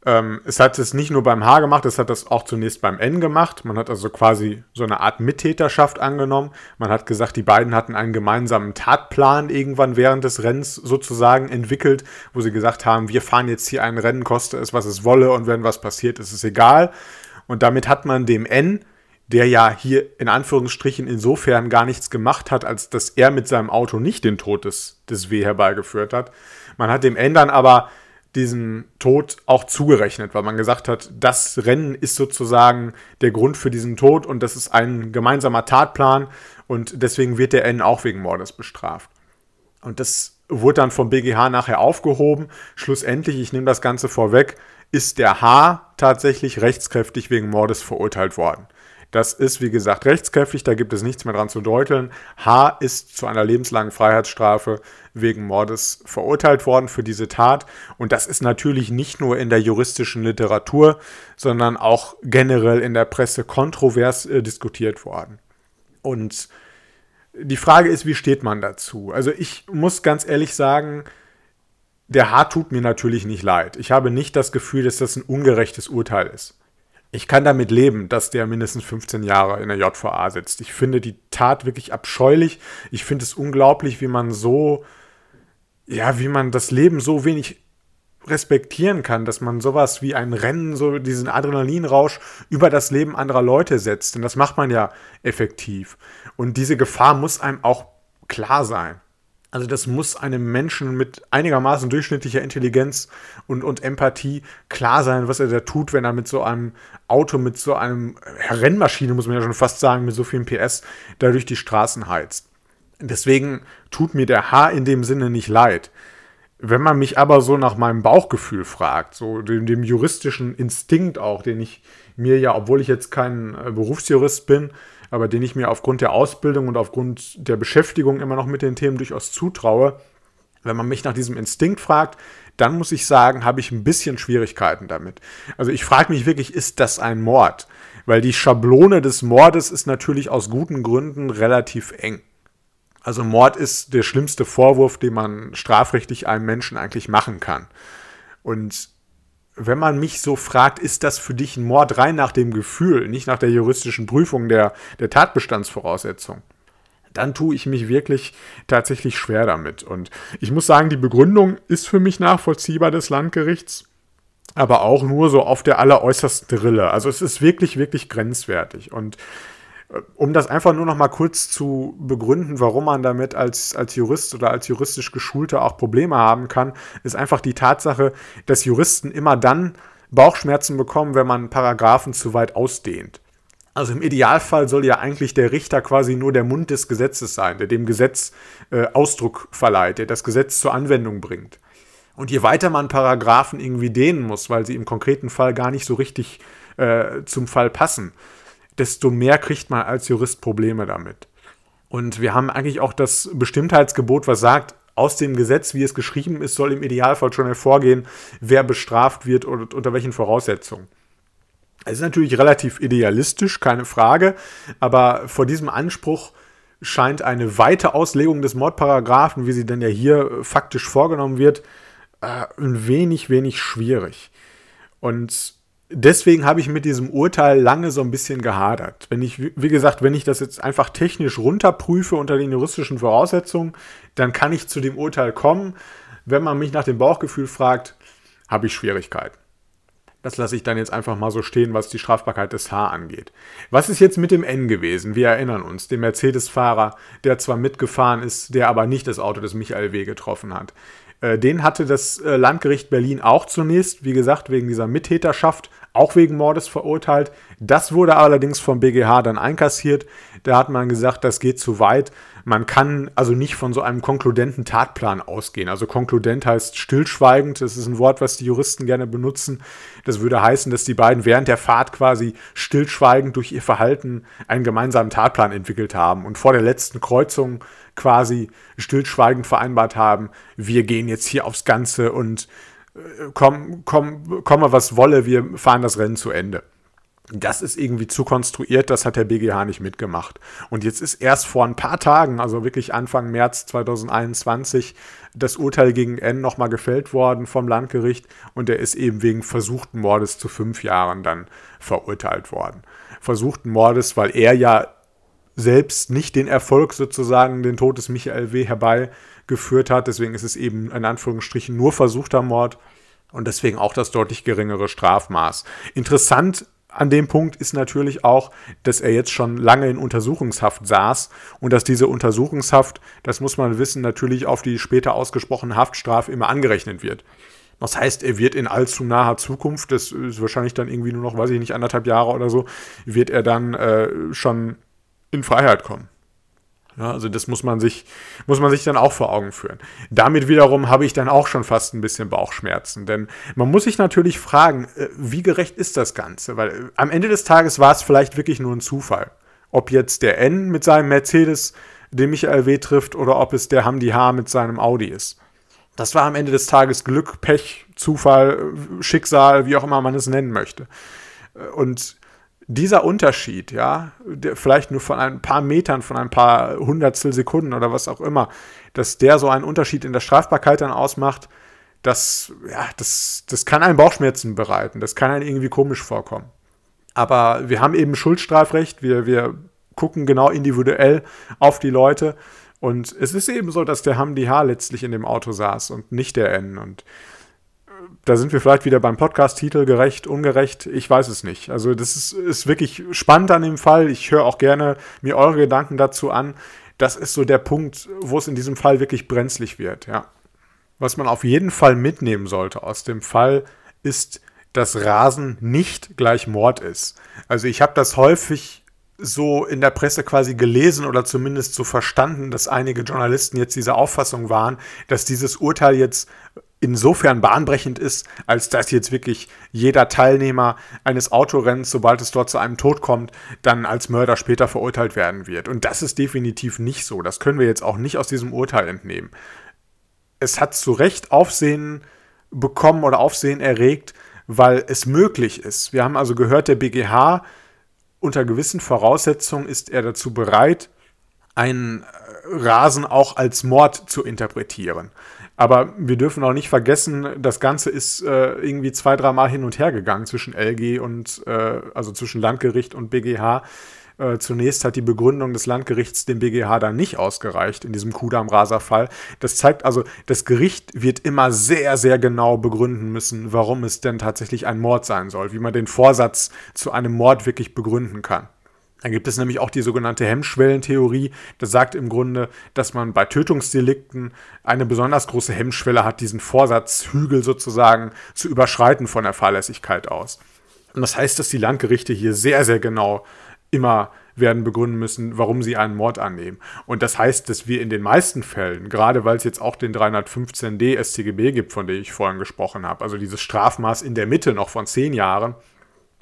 Ähm, es hat es nicht nur beim H gemacht, es hat das auch zunächst beim N gemacht. Man hat also quasi so eine Art Mittäterschaft angenommen. Man hat gesagt, die beiden hatten einen gemeinsamen Tatplan irgendwann während des Rennens sozusagen entwickelt, wo sie gesagt haben, wir fahren jetzt hier ein Rennen, koste es, was es wolle und wenn was passiert, ist es egal. Und damit hat man dem N, der ja hier in Anführungsstrichen insofern gar nichts gemacht hat, als dass er mit seinem Auto nicht den Tod des, des W herbeigeführt hat. Man hat dem N dann aber diesen Tod auch zugerechnet, weil man gesagt hat, das Rennen ist sozusagen der Grund für diesen Tod und das ist ein gemeinsamer Tatplan und deswegen wird der N auch wegen Mordes bestraft. Und das wurde dann vom BGH nachher aufgehoben. Schlussendlich, ich nehme das Ganze vorweg, ist der H tatsächlich rechtskräftig wegen Mordes verurteilt worden. Das ist, wie gesagt, rechtskräftig, da gibt es nichts mehr dran zu deuteln. H ist zu einer lebenslangen Freiheitsstrafe wegen Mordes verurteilt worden für diese Tat. Und das ist natürlich nicht nur in der juristischen Literatur, sondern auch generell in der Presse kontrovers äh, diskutiert worden. Und die Frage ist, wie steht man dazu? Also ich muss ganz ehrlich sagen, der H tut mir natürlich nicht leid. Ich habe nicht das Gefühl, dass das ein ungerechtes Urteil ist. Ich kann damit leben, dass der mindestens 15 Jahre in der JVA sitzt. Ich finde die Tat wirklich abscheulich. Ich finde es unglaublich, wie man so, ja, wie man das Leben so wenig respektieren kann, dass man sowas wie ein Rennen, so diesen Adrenalinrausch über das Leben anderer Leute setzt. Denn das macht man ja effektiv. Und diese Gefahr muss einem auch klar sein. Also das muss einem Menschen mit einigermaßen durchschnittlicher Intelligenz und, und Empathie klar sein, was er da tut, wenn er mit so einem Auto, mit so einem Rennmaschine, muss man ja schon fast sagen, mit so vielen PS, da durch die Straßen heizt. Deswegen tut mir der Haar in dem Sinne nicht leid. Wenn man mich aber so nach meinem Bauchgefühl fragt, so dem, dem juristischen Instinkt auch, den ich mir ja, obwohl ich jetzt kein äh, Berufsjurist bin, aber den ich mir aufgrund der Ausbildung und aufgrund der Beschäftigung immer noch mit den Themen durchaus zutraue. Wenn man mich nach diesem Instinkt fragt, dann muss ich sagen, habe ich ein bisschen Schwierigkeiten damit. Also ich frage mich wirklich, ist das ein Mord? Weil die Schablone des Mordes ist natürlich aus guten Gründen relativ eng. Also Mord ist der schlimmste Vorwurf, den man strafrechtlich einem Menschen eigentlich machen kann. Und wenn man mich so fragt, ist das für dich ein Mord rein nach dem Gefühl, nicht nach der juristischen Prüfung der, der Tatbestandsvoraussetzung, dann tue ich mich wirklich tatsächlich schwer damit. Und ich muss sagen, die Begründung ist für mich nachvollziehbar des Landgerichts, aber auch nur so auf der alleräußersten Rille. Also es ist wirklich, wirklich grenzwertig. Und um das einfach nur noch mal kurz zu begründen, warum man damit als, als Jurist oder als juristisch Geschulter auch Probleme haben kann, ist einfach die Tatsache, dass Juristen immer dann Bauchschmerzen bekommen, wenn man Paragraphen zu weit ausdehnt. Also im Idealfall soll ja eigentlich der Richter quasi nur der Mund des Gesetzes sein, der dem Gesetz äh, Ausdruck verleiht, der das Gesetz zur Anwendung bringt. Und je weiter man Paragraphen irgendwie dehnen muss, weil sie im konkreten Fall gar nicht so richtig äh, zum Fall passen, desto mehr kriegt man als Jurist Probleme damit. Und wir haben eigentlich auch das Bestimmtheitsgebot, was sagt, aus dem Gesetz, wie es geschrieben ist, soll im Idealfall schon hervorgehen, wer bestraft wird und unter welchen Voraussetzungen. Es ist natürlich relativ idealistisch, keine Frage, aber vor diesem Anspruch scheint eine weite Auslegung des Mordparagraphen, wie sie denn ja hier faktisch vorgenommen wird, äh, ein wenig, wenig schwierig. Und deswegen habe ich mit diesem Urteil lange so ein bisschen gehadert. Wenn ich, wie gesagt, wenn ich das jetzt einfach technisch runterprüfe unter den juristischen Voraussetzungen, dann kann ich zu dem Urteil kommen. Wenn man mich nach dem Bauchgefühl fragt, habe ich Schwierigkeiten. Das lasse ich dann jetzt einfach mal so stehen, was die Strafbarkeit des H angeht. Was ist jetzt mit dem N gewesen? Wir erinnern uns, dem Mercedes-Fahrer, der zwar mitgefahren ist, der aber nicht das Auto des Michael W. getroffen hat. Äh, den hatte das äh, Landgericht Berlin auch zunächst, wie gesagt, wegen dieser Mittäterschaft, auch wegen Mordes verurteilt. Das wurde allerdings vom BGH dann einkassiert. Da hat man gesagt, das geht zu weit. Man kann also nicht von so einem konkludenten Tatplan ausgehen. Also konkludent heißt stillschweigend. Das ist ein Wort, was die Juristen gerne benutzen. Das würde heißen, dass die beiden während der Fahrt quasi stillschweigend durch ihr Verhalten einen gemeinsamen Tatplan entwickelt haben und vor der letzten Kreuzung quasi stillschweigend vereinbart haben, wir gehen jetzt hier aufs Ganze und komm, komm, komme was wolle, wir fahren das Rennen zu Ende. Das ist irgendwie zu konstruiert, das hat der BGH nicht mitgemacht. Und jetzt ist erst vor ein paar Tagen, also wirklich Anfang März 2021, das Urteil gegen N nochmal gefällt worden vom Landgericht und er ist eben wegen versuchten Mordes zu fünf Jahren dann verurteilt worden. Versuchten Mordes, weil er ja selbst nicht den Erfolg sozusagen, den Tod des Michael W. herbeigeführt hat. Deswegen ist es eben in Anführungsstrichen nur versuchter Mord und deswegen auch das deutlich geringere Strafmaß. Interessant an dem Punkt ist natürlich auch, dass er jetzt schon lange in Untersuchungshaft saß und dass diese Untersuchungshaft, das muss man wissen, natürlich auf die später ausgesprochene Haftstrafe immer angerechnet wird. Das heißt, er wird in allzu naher Zukunft, das ist wahrscheinlich dann irgendwie nur noch, weiß ich nicht, anderthalb Jahre oder so, wird er dann äh, schon in Freiheit kommen. Ja, also das muss man sich, muss man sich dann auch vor Augen führen. Damit wiederum habe ich dann auch schon fast ein bisschen Bauchschmerzen, denn man muss sich natürlich fragen, äh, wie gerecht ist das Ganze? Weil äh, am Ende des Tages war es vielleicht wirklich nur ein Zufall. Ob jetzt der N mit seinem Mercedes den Michael W. trifft oder ob es der Hamdi H. mit seinem Audi ist. Das war am Ende des Tages Glück, Pech, Zufall, Schicksal, wie auch immer man es nennen möchte. Und dieser Unterschied, ja, vielleicht nur von ein paar Metern, von ein paar Hundertstel Sekunden oder was auch immer, dass der so einen Unterschied in der Strafbarkeit dann ausmacht, das, ja, das, das kann einen Bauchschmerzen bereiten, das kann einem irgendwie komisch vorkommen. Aber wir haben eben Schuldstrafrecht, wir, wir gucken genau individuell auf die Leute und es ist eben so, dass der Hamdi H. letztlich in dem Auto saß und nicht der N. Und da sind wir vielleicht wieder beim Podcast-Titel gerecht, ungerecht, ich weiß es nicht. Also das ist, ist wirklich spannend an dem Fall. Ich höre auch gerne mir eure Gedanken dazu an. Das ist so der Punkt, wo es in diesem Fall wirklich brenzlig wird, ja. Was man auf jeden Fall mitnehmen sollte aus dem Fall ist, dass Rasen nicht gleich Mord ist. Also ich habe das häufig so in der Presse quasi gelesen oder zumindest so verstanden, dass einige Journalisten jetzt dieser Auffassung waren, dass dieses Urteil jetzt insofern bahnbrechend ist, als dass jetzt wirklich jeder Teilnehmer eines Autorennens, sobald es dort zu einem Tod kommt, dann als Mörder später verurteilt werden wird. Und das ist definitiv nicht so. Das können wir jetzt auch nicht aus diesem Urteil entnehmen. Es hat zu Recht Aufsehen bekommen oder Aufsehen erregt, weil es möglich ist. Wir haben also gehört, der BGH unter gewissen Voraussetzungen ist er dazu bereit, einen Rasen auch als Mord zu interpretieren. Aber wir dürfen auch nicht vergessen, das Ganze ist äh, irgendwie zwei, dreimal hin und her gegangen zwischen LG und, äh, also zwischen Landgericht und BGH. Äh, zunächst hat die Begründung des Landgerichts dem BGH dann nicht ausgereicht in diesem Kudam-Raser-Fall. Das zeigt also, das Gericht wird immer sehr, sehr genau begründen müssen, warum es denn tatsächlich ein Mord sein soll, wie man den Vorsatz zu einem Mord wirklich begründen kann. Dann gibt es nämlich auch die sogenannte Hemmschwellentheorie. Das sagt im Grunde, dass man bei Tötungsdelikten eine besonders große Hemmschwelle hat, diesen Vorsatzhügel sozusagen zu überschreiten von der Fahrlässigkeit aus. Und das heißt, dass die Landgerichte hier sehr, sehr genau immer werden begründen müssen, warum sie einen Mord annehmen. Und das heißt, dass wir in den meisten Fällen, gerade weil es jetzt auch den 315d StGB gibt, von dem ich vorhin gesprochen habe, also dieses Strafmaß in der Mitte noch von zehn Jahren,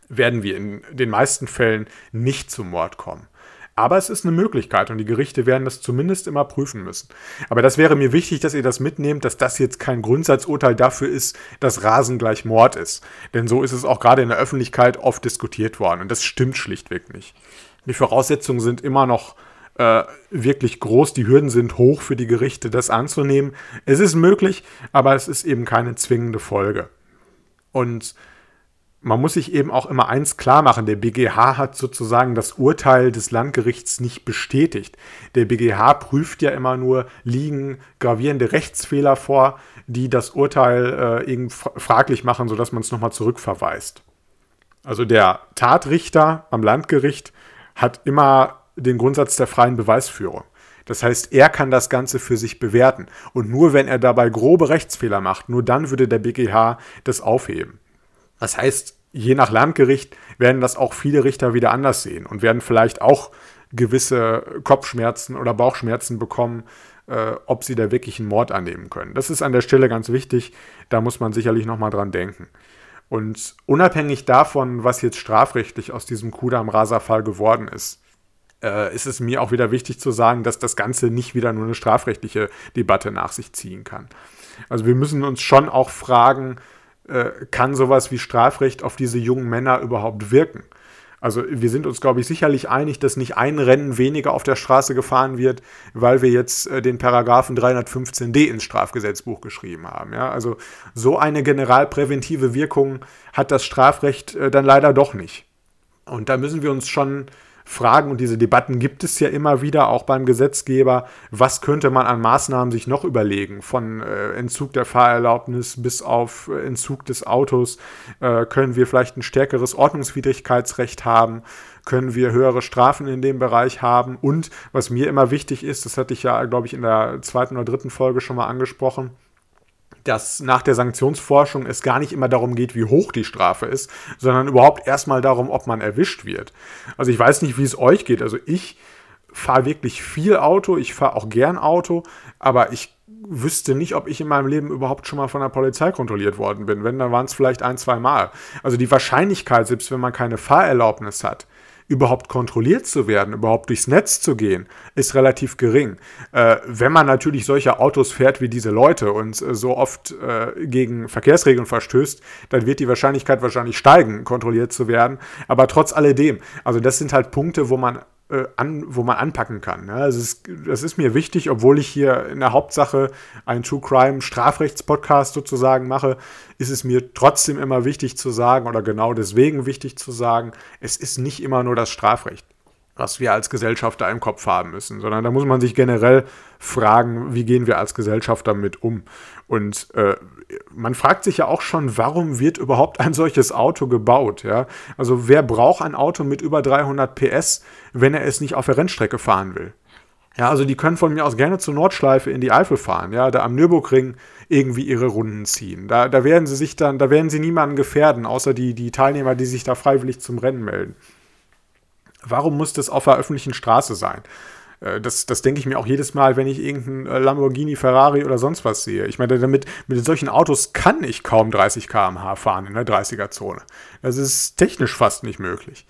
werden wir in den meisten Fällen nicht zum Mord kommen. Aber es ist eine Möglichkeit und die Gerichte werden das zumindest immer prüfen müssen. Aber das wäre mir wichtig, dass ihr das mitnehmt, dass das jetzt kein Grundsatzurteil dafür ist, dass Rasen gleich Mord ist. Denn so ist es auch gerade in der Öffentlichkeit oft diskutiert worden und das stimmt schlichtweg nicht. Die Voraussetzungen sind immer noch äh, wirklich groß, die Hürden sind hoch für die Gerichte, das anzunehmen. Es ist möglich, aber es ist eben keine zwingende Folge. Und man muss sich eben auch immer eins klar machen, der BGH hat sozusagen das Urteil des Landgerichts nicht bestätigt. Der BGH prüft ja immer nur, liegen gravierende Rechtsfehler vor, die das Urteil äh, eben fraglich machen, sodass man es nochmal zurückverweist. Also der Tatrichter am Landgericht hat immer den Grundsatz der freien Beweisführung. Das heißt, er kann das Ganze für sich bewerten. Und nur wenn er dabei grobe Rechtsfehler macht, nur dann würde der BGH das aufheben. Das heißt, je nach Landgericht werden das auch viele Richter wieder anders sehen und werden vielleicht auch gewisse Kopfschmerzen oder Bauchschmerzen bekommen, äh, ob sie da wirklich einen Mord annehmen können. Das ist an der Stelle ganz wichtig. Da muss man sicherlich nochmal dran denken. Und unabhängig davon, was jetzt strafrechtlich aus diesem Kudam-Rasa-Fall geworden ist, äh, ist es mir auch wieder wichtig zu sagen, dass das Ganze nicht wieder nur eine strafrechtliche Debatte nach sich ziehen kann. Also wir müssen uns schon auch fragen, äh, kann sowas wie Strafrecht auf diese jungen Männer überhaupt wirken? Also wir sind uns, glaube ich, sicherlich einig, dass nicht ein Rennen weniger auf der Straße gefahren wird, weil wir jetzt äh, den Paragraphen 315d ins Strafgesetzbuch geschrieben haben. Ja? Also so eine generalpräventive Wirkung hat das Strafrecht äh, dann leider doch nicht. Und da müssen wir uns schon Fragen und diese Debatten gibt es ja immer wieder, auch beim Gesetzgeber. Was könnte man an Maßnahmen sich noch überlegen? Von äh, Entzug der Fahrerlaubnis bis auf äh, Entzug des Autos. Äh, können wir vielleicht ein stärkeres Ordnungswidrigkeitsrecht haben? Können wir höhere Strafen in dem Bereich haben? Und was mir immer wichtig ist, das hatte ich ja, glaube ich, in der zweiten oder dritten Folge schon mal angesprochen, dass nach der Sanktionsforschung es gar nicht immer darum geht, wie hoch die Strafe ist, sondern überhaupt erstmal darum, ob man erwischt wird. Also ich weiß nicht, wie es euch geht. Also ich fahre wirklich viel Auto, ich fahre auch gern Auto, aber ich wüsste nicht, ob ich in meinem Leben überhaupt schon mal von der Polizei kontrolliert worden bin. Wenn, dann waren es vielleicht ein, zwei Mal. Also die Wahrscheinlichkeit, selbst wenn man keine Fahrerlaubnis hat, überhaupt kontrolliert zu werden, überhaupt durchs Netz zu gehen, ist relativ gering. Äh, wenn man natürlich solche Autos fährt wie diese Leute und äh, so oft äh, gegen Verkehrsregeln verstößt, dann wird die Wahrscheinlichkeit wahrscheinlich steigen, kontrolliert zu werden. Aber trotz alledem, also das sind halt Punkte, wo man an, wo man anpacken kann. Ne? Also es, das ist mir wichtig, obwohl ich hier in der Hauptsache einen True Crime Strafrechtspodcast sozusagen mache, ist es mir trotzdem immer wichtig zu sagen oder genau deswegen wichtig zu sagen, es ist nicht immer nur das Strafrecht was wir als Gesellschaft da im Kopf haben müssen, sondern da muss man sich generell fragen, wie gehen wir als Gesellschaft damit um. Und äh, man fragt sich ja auch schon, warum wird überhaupt ein solches Auto gebaut? Ja? Also wer braucht ein Auto mit über 300 PS, wenn er es nicht auf der Rennstrecke fahren will? Ja, also die können von mir aus gerne zur Nordschleife in die Eifel fahren, ja, da am Nürburgring irgendwie ihre Runden ziehen. Da, da werden sie sich dann, da werden sie niemanden gefährden, außer die, die Teilnehmer, die sich da freiwillig zum Rennen melden. Warum muss das auf der öffentlichen Straße sein? Äh, das, das denke ich mir auch jedes Mal, wenn ich irgendeinen äh, Lamborghini, Ferrari oder sonst was sehe. Ich meine, damit, mit solchen Autos kann ich kaum 30 km/h fahren in der 30er-Zone. Das ist technisch fast nicht möglich.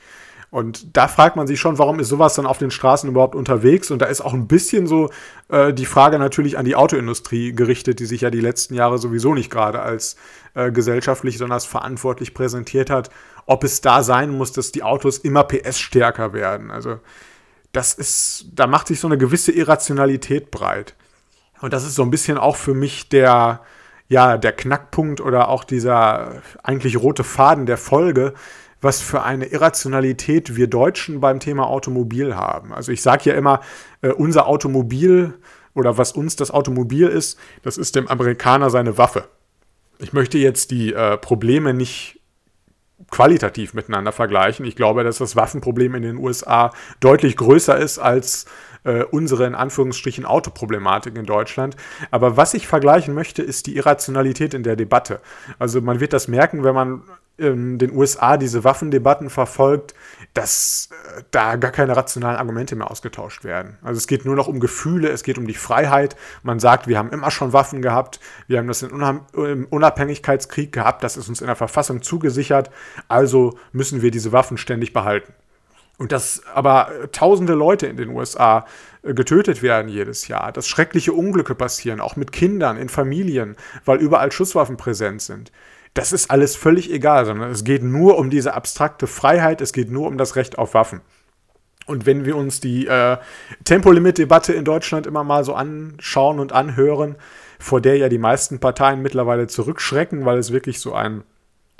Und da fragt man sich schon, warum ist sowas dann auf den Straßen überhaupt unterwegs? Und da ist auch ein bisschen so äh, die Frage natürlich an die Autoindustrie gerichtet, die sich ja die letzten Jahre sowieso nicht gerade als äh, gesellschaftlich, sondern als verantwortlich präsentiert hat, ob es da sein muss, dass die Autos immer PS stärker werden. Also das ist, da macht sich so eine gewisse Irrationalität breit. Und das ist so ein bisschen auch für mich der, ja, der Knackpunkt oder auch dieser eigentlich rote Faden der Folge, was für eine Irrationalität wir Deutschen beim Thema Automobil haben. Also ich sage ja immer, äh, unser Automobil oder was uns das Automobil ist, das ist dem Amerikaner seine Waffe. Ich möchte jetzt die äh, Probleme nicht qualitativ miteinander vergleichen. Ich glaube, dass das Waffenproblem in den USA deutlich größer ist als äh, unsere in Anführungsstrichen Autoproblematik in Deutschland. Aber was ich vergleichen möchte, ist die Irrationalität in der Debatte. Also man wird das merken, wenn man in den USA diese Waffendebatten verfolgt, dass äh, da gar keine rationalen Argumente mehr ausgetauscht werden. Also es geht nur noch um Gefühle, es geht um die Freiheit. Man sagt, wir haben immer schon Waffen gehabt, wir haben das im Unabhängigkeitskrieg gehabt, das ist uns in der Verfassung zugesichert, also müssen wir diese Waffen ständig behalten. Und dass aber tausende Leute in den USA äh, getötet werden jedes Jahr, dass schreckliche Unglücke passieren, auch mit Kindern, in Familien, weil überall Schusswaffen präsent sind das ist alles völlig egal, sondern es geht nur um diese abstrakte Freiheit, es geht nur um das Recht auf Waffen. Und wenn wir uns die äh, Tempolimit-Debatte in Deutschland immer mal so anschauen und anhören, vor der ja die meisten Parteien mittlerweile zurückschrecken, weil es wirklich so ein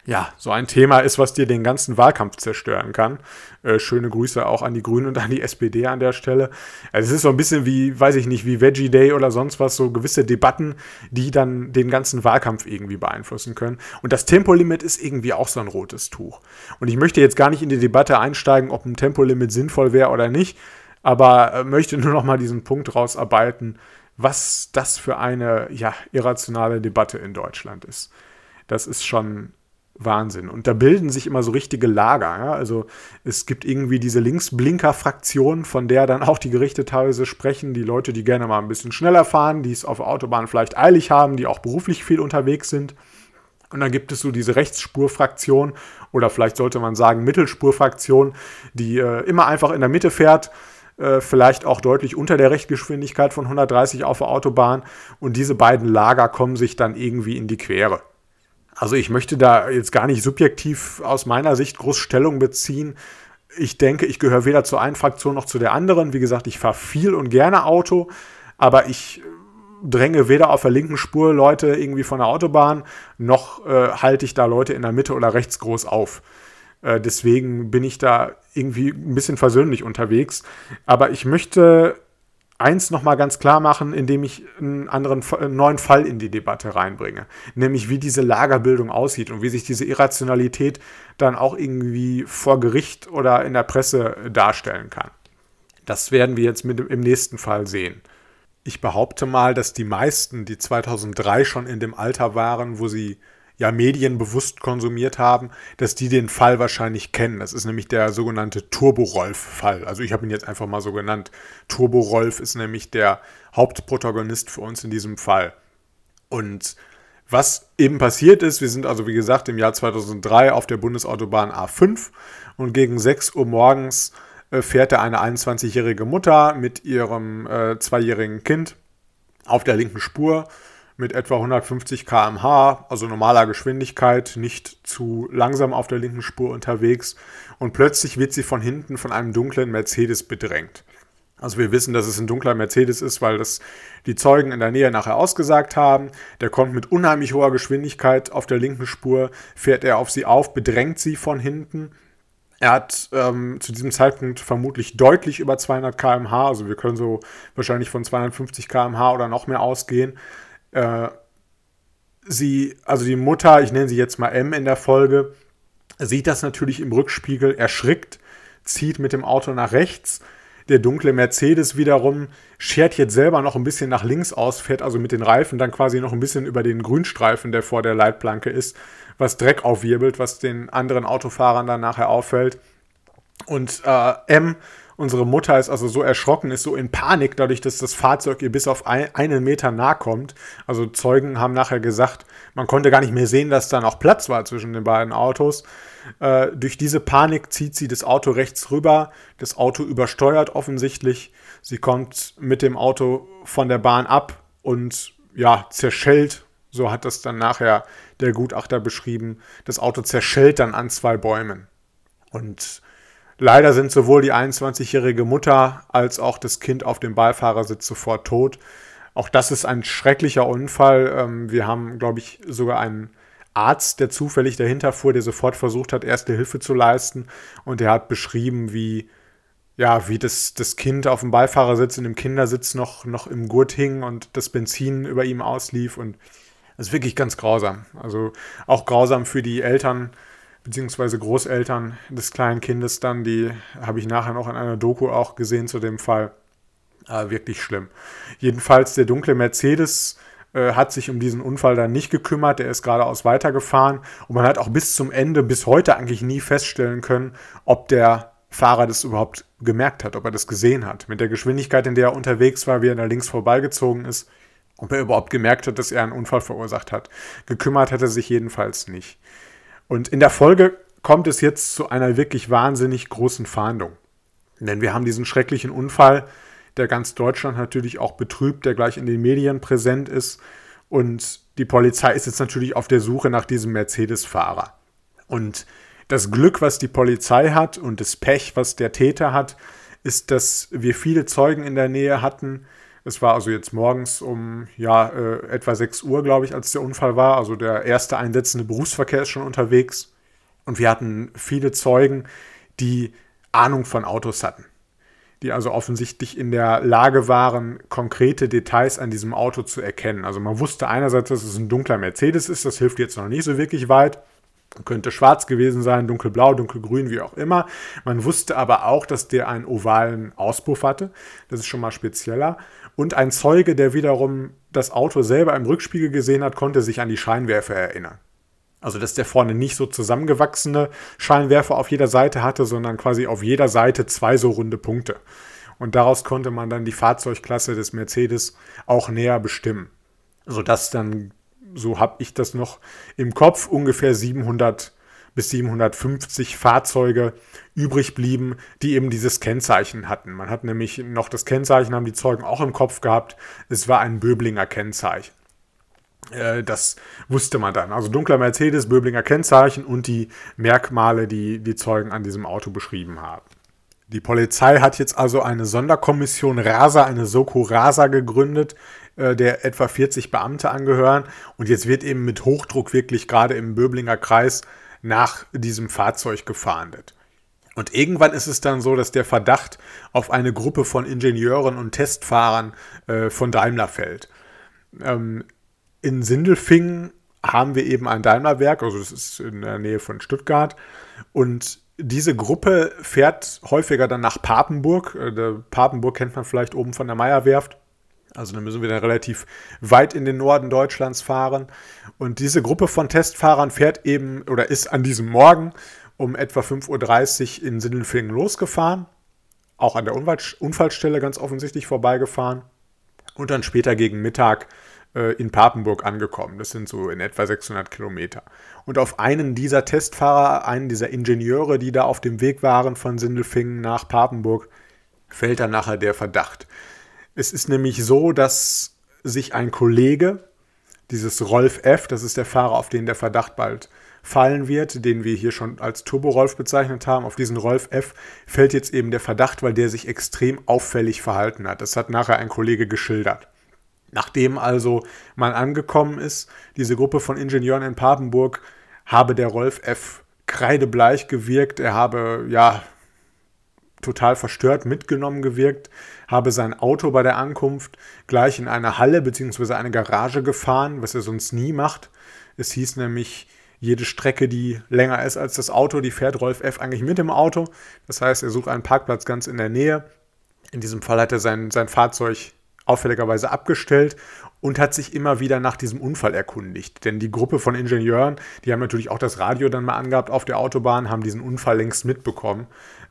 ja, so ein Thema ist, was dir den ganzen Wahlkampf zerstören kann. Äh, schöne Grüße auch an die Grünen und an die SPD an der Stelle. Also es ist so ein bisschen wie, weiß ich nicht, wie Veggie Day oder sonst was, so gewisse Debatten, die dann den ganzen Wahlkampf irgendwie beeinflussen können. Und das Tempolimit ist irgendwie auch so ein rotes Tuch. Und ich möchte jetzt gar nicht in die Debatte einsteigen, ob ein Tempolimit sinnvoll wäre oder nicht, aber äh, möchte nur noch mal diesen Punkt rausarbeiten, was das für eine ja, irrationale Debatte in Deutschland ist. Das ist schon Wahnsinn. Und da bilden sich immer so richtige Lager. Ja? Also es gibt irgendwie diese Linksblinker-Fraktion, von der dann auch die Gerichte teilweise sprechen. Die Leute, die gerne mal ein bisschen schneller fahren, die es auf der Autobahn vielleicht eilig haben, die auch beruflich viel unterwegs sind. Und dann gibt es so diese Rechtsspurfraktion oder vielleicht sollte man sagen Mittelspurfraktion, die äh, immer einfach in der Mitte fährt, äh, vielleicht auch deutlich unter der Rechtgeschwindigkeit von 130 auf der Autobahn. Und diese beiden Lager kommen sich dann irgendwie in die Quere. Also ich möchte da jetzt gar nicht subjektiv aus meiner Sicht groß Stellung beziehen. Ich denke, ich gehöre weder zur einen Fraktion noch zu der anderen. Wie gesagt, ich fahre viel und gerne Auto, aber ich dränge weder auf der linken Spur Leute irgendwie von der Autobahn, noch äh, halte ich da Leute in der Mitte oder rechts groß auf. Äh, deswegen bin ich da irgendwie ein bisschen versöhnlich unterwegs. Aber ich möchte eins nochmal ganz klar machen, indem ich einen anderen einen neuen Fall in die Debatte reinbringe. Nämlich wie diese Lagerbildung aussieht und wie sich diese Irrationalität dann auch irgendwie vor Gericht oder in der Presse darstellen kann. Das werden wir jetzt mit im nächsten Fall sehen. Ich behaupte mal, dass die meisten, die 2003 schon in dem Alter waren, wo sie ja Medien bewusst konsumiert haben, dass die den Fall wahrscheinlich kennen. Das ist nämlich der sogenannte Turbo-Rolf-Fall. Also ich habe ihn jetzt einfach mal so genannt. Turbo-Rolf ist nämlich der Hauptprotagonist für uns in diesem Fall. Und was eben passiert ist, wir sind also wie gesagt im Jahr 2003 auf der Bundesautobahn A5 und gegen 6 Uhr morgens äh, fährt da eine 21-jährige Mutter mit ihrem äh, zweijährigen Kind auf der linken Spur mit etwa 150 km/h, also normaler Geschwindigkeit, nicht zu langsam auf der linken Spur unterwegs und plötzlich wird sie von hinten von einem dunklen Mercedes bedrängt. Also wir wissen, dass es ein dunkler Mercedes ist, weil das die Zeugen in der Nähe nachher ausgesagt haben. Der kommt mit unheimlich hoher Geschwindigkeit auf der linken Spur, fährt er auf sie auf, bedrängt sie von hinten. Er hat ähm, zu diesem Zeitpunkt vermutlich deutlich über 200 km/h, also wir können so wahrscheinlich von 250 km/h oder noch mehr ausgehen äh, sie, also die Mutter, ich nenne sie jetzt mal M in der Folge, sieht das natürlich im Rückspiegel, erschrickt, zieht mit dem Auto nach rechts. Der dunkle Mercedes wiederum schert jetzt selber noch ein bisschen nach links aus, fährt also mit den Reifen dann quasi noch ein bisschen über den Grünstreifen, der vor der Leitplanke ist, was Dreck aufwirbelt, was den anderen Autofahrern dann nachher auffällt. Und äh, M Unsere Mutter ist also so erschrocken, ist so in Panik, dadurch, dass das Fahrzeug ihr bis auf ein, einen Meter nahe kommt. Also Zeugen haben nachher gesagt, man konnte gar nicht mehr sehen, dass da noch Platz war zwischen den beiden Autos. Äh, durch diese Panik zieht sie das Auto rechts rüber. Das Auto übersteuert offensichtlich. Sie kommt mit dem Auto von der Bahn ab und ja, zerschellt. So hat das dann nachher der Gutachter beschrieben. Das Auto zerschellt dann an zwei Bäumen. Und Leider sind sowohl die 21-jährige Mutter als auch das Kind auf dem Beifahrersitz sofort tot. Auch das ist ein schrecklicher Unfall. Ähm, wir haben, glaube ich, sogar einen Arzt, der zufällig dahinter fuhr, der sofort versucht hat, erste Hilfe zu leisten. Und der hat beschrieben, wie, ja, wie das, das Kind auf dem Beifahrersitz in dem Kindersitz noch, noch im Gurt hing und das Benzin über ihm auslief. Und das ist wirklich ganz grausam. Also auch grausam für die Eltern, beziehungsweise Großeltern des kleinen Kindes dann, die habe ich nachher noch in einer Doku auch gesehen zu dem Fall. Äh, wirklich schlimm. Jedenfalls der dunkle Mercedes äh, hat sich um diesen Unfall dann nicht gekümmert, der ist geradeaus weitergefahren und man hat auch bis zum Ende, bis heute eigentlich nie feststellen können, ob der Fahrer das überhaupt gemerkt hat, ob er das gesehen hat. Mit der Geschwindigkeit, in der er unterwegs war, wie er da links vorbeigezogen ist, ob er überhaupt gemerkt hat, dass er einen Unfall verursacht hat. Gekümmert hat er sich jedenfalls nicht. Und in der Folge kommt es jetzt zu einer wirklich wahnsinnig großen Fahndung. Denn wir haben diesen schrecklichen Unfall, der ganz Deutschland natürlich auch betrübt, der gleich in den Medien präsent ist. Und die Polizei ist jetzt natürlich auf der Suche nach diesem Mercedes-Fahrer. Und das Glück, was die Polizei hat und das Pech, was der Täter hat, ist, dass wir viele Zeugen in der Nähe hatten, Es war also jetzt morgens um ja, äh, etwa 6 Uhr, glaube ich, als der Unfall war. Also der erste einsetzende Berufsverkehr ist schon unterwegs. Und wir hatten viele Zeugen, die Ahnung von Autos hatten. Die also offensichtlich in der Lage waren, konkrete Details an diesem Auto zu erkennen. Also man wusste einerseits, dass es ein dunkler Mercedes ist, das hilft jetzt noch nicht so wirklich weit. Könnte schwarz gewesen sein, dunkelblau, dunkelgrün, wie auch immer. Man wusste aber auch, dass der einen ovalen Auspuff hatte. Das ist schon mal spezieller. Und ein Zeuge, der wiederum das Auto selber im Rückspiegel gesehen hat, konnte sich an die Scheinwerfer erinnern. Also, dass der vorne nicht so zusammengewachsene Scheinwerfer auf jeder Seite hatte, sondern quasi auf jeder Seite zwei so runde Punkte. Und daraus konnte man dann die Fahrzeugklasse des Mercedes auch näher bestimmen. Sodass dann, so habe ich das noch im Kopf, ungefähr 700 bis 750 Fahrzeuge übrig blieben, die eben dieses Kennzeichen hatten. Man hat nämlich noch das Kennzeichen, haben die Zeugen auch im Kopf gehabt. Es war ein Böblinger Kennzeichen. Äh, das wusste man dann. Also dunkler Mercedes, Böblinger Kennzeichen und die Merkmale, die die Zeugen an diesem Auto beschrieben haben. Die Polizei hat jetzt also eine Sonderkommission RASA, eine Soko RASA gegründet, äh, der etwa 40 Beamte angehören. Und jetzt wird eben mit Hochdruck wirklich gerade im Böblinger Kreis nach diesem Fahrzeug gefahndet. Und irgendwann ist es dann so, dass der Verdacht auf eine Gruppe von Ingenieuren und Testfahrern äh, von Daimler fällt. Ähm, in Sindelfingen haben wir eben ein Daimlerwerk, also das ist in der Nähe von Stuttgart. Und diese Gruppe fährt häufiger dann nach Papenburg. Äh, Papenburg kennt man vielleicht oben von der Meierwerft. Also da müssen wir dann relativ weit in den Norden Deutschlands fahren. Und diese Gruppe von Testfahrern fährt eben oder ist an diesem Morgen um etwa 5.30 Uhr in Sindelfingen losgefahren. Auch an der Unfallstelle ganz offensichtlich vorbeigefahren. Und dann später gegen Mittag äh, in Papenburg angekommen. Das sind so in etwa 600 Kilometer. Und auf einen dieser Testfahrer, einen dieser Ingenieure, die da auf dem Weg waren von Sindelfingen nach Papenburg, fällt dann nachher der Verdacht. Es ist nämlich so, dass sich ein Kollege, dieses Rolf F., das ist der Fahrer, auf den der Verdacht bald fallen wird, den wir hier schon als Turbo-Rolf bezeichnet haben, auf diesen Rolf F. fällt jetzt eben der Verdacht, weil der sich extrem auffällig verhalten hat. Das hat nachher ein Kollege geschildert. Nachdem also man angekommen ist, diese Gruppe von Ingenieuren in Papenburg, habe der Rolf F. kreidebleich gewirkt. Er habe ja total verstört mitgenommen gewirkt, habe sein Auto bei der Ankunft gleich in eine Halle bzw. eine Garage gefahren, was er sonst nie macht. Es hieß nämlich, jede Strecke, die länger ist als das Auto, die fährt Rolf F. eigentlich mit dem Auto. Das heißt, er sucht einen Parkplatz ganz in der Nähe. In diesem Fall hat er sein, sein Fahrzeug auffälligerweise abgestellt und hat sich immer wieder nach diesem Unfall erkundigt. Denn die Gruppe von Ingenieuren, die haben natürlich auch das Radio dann mal angehabt auf der Autobahn, haben diesen Unfall längst mitbekommen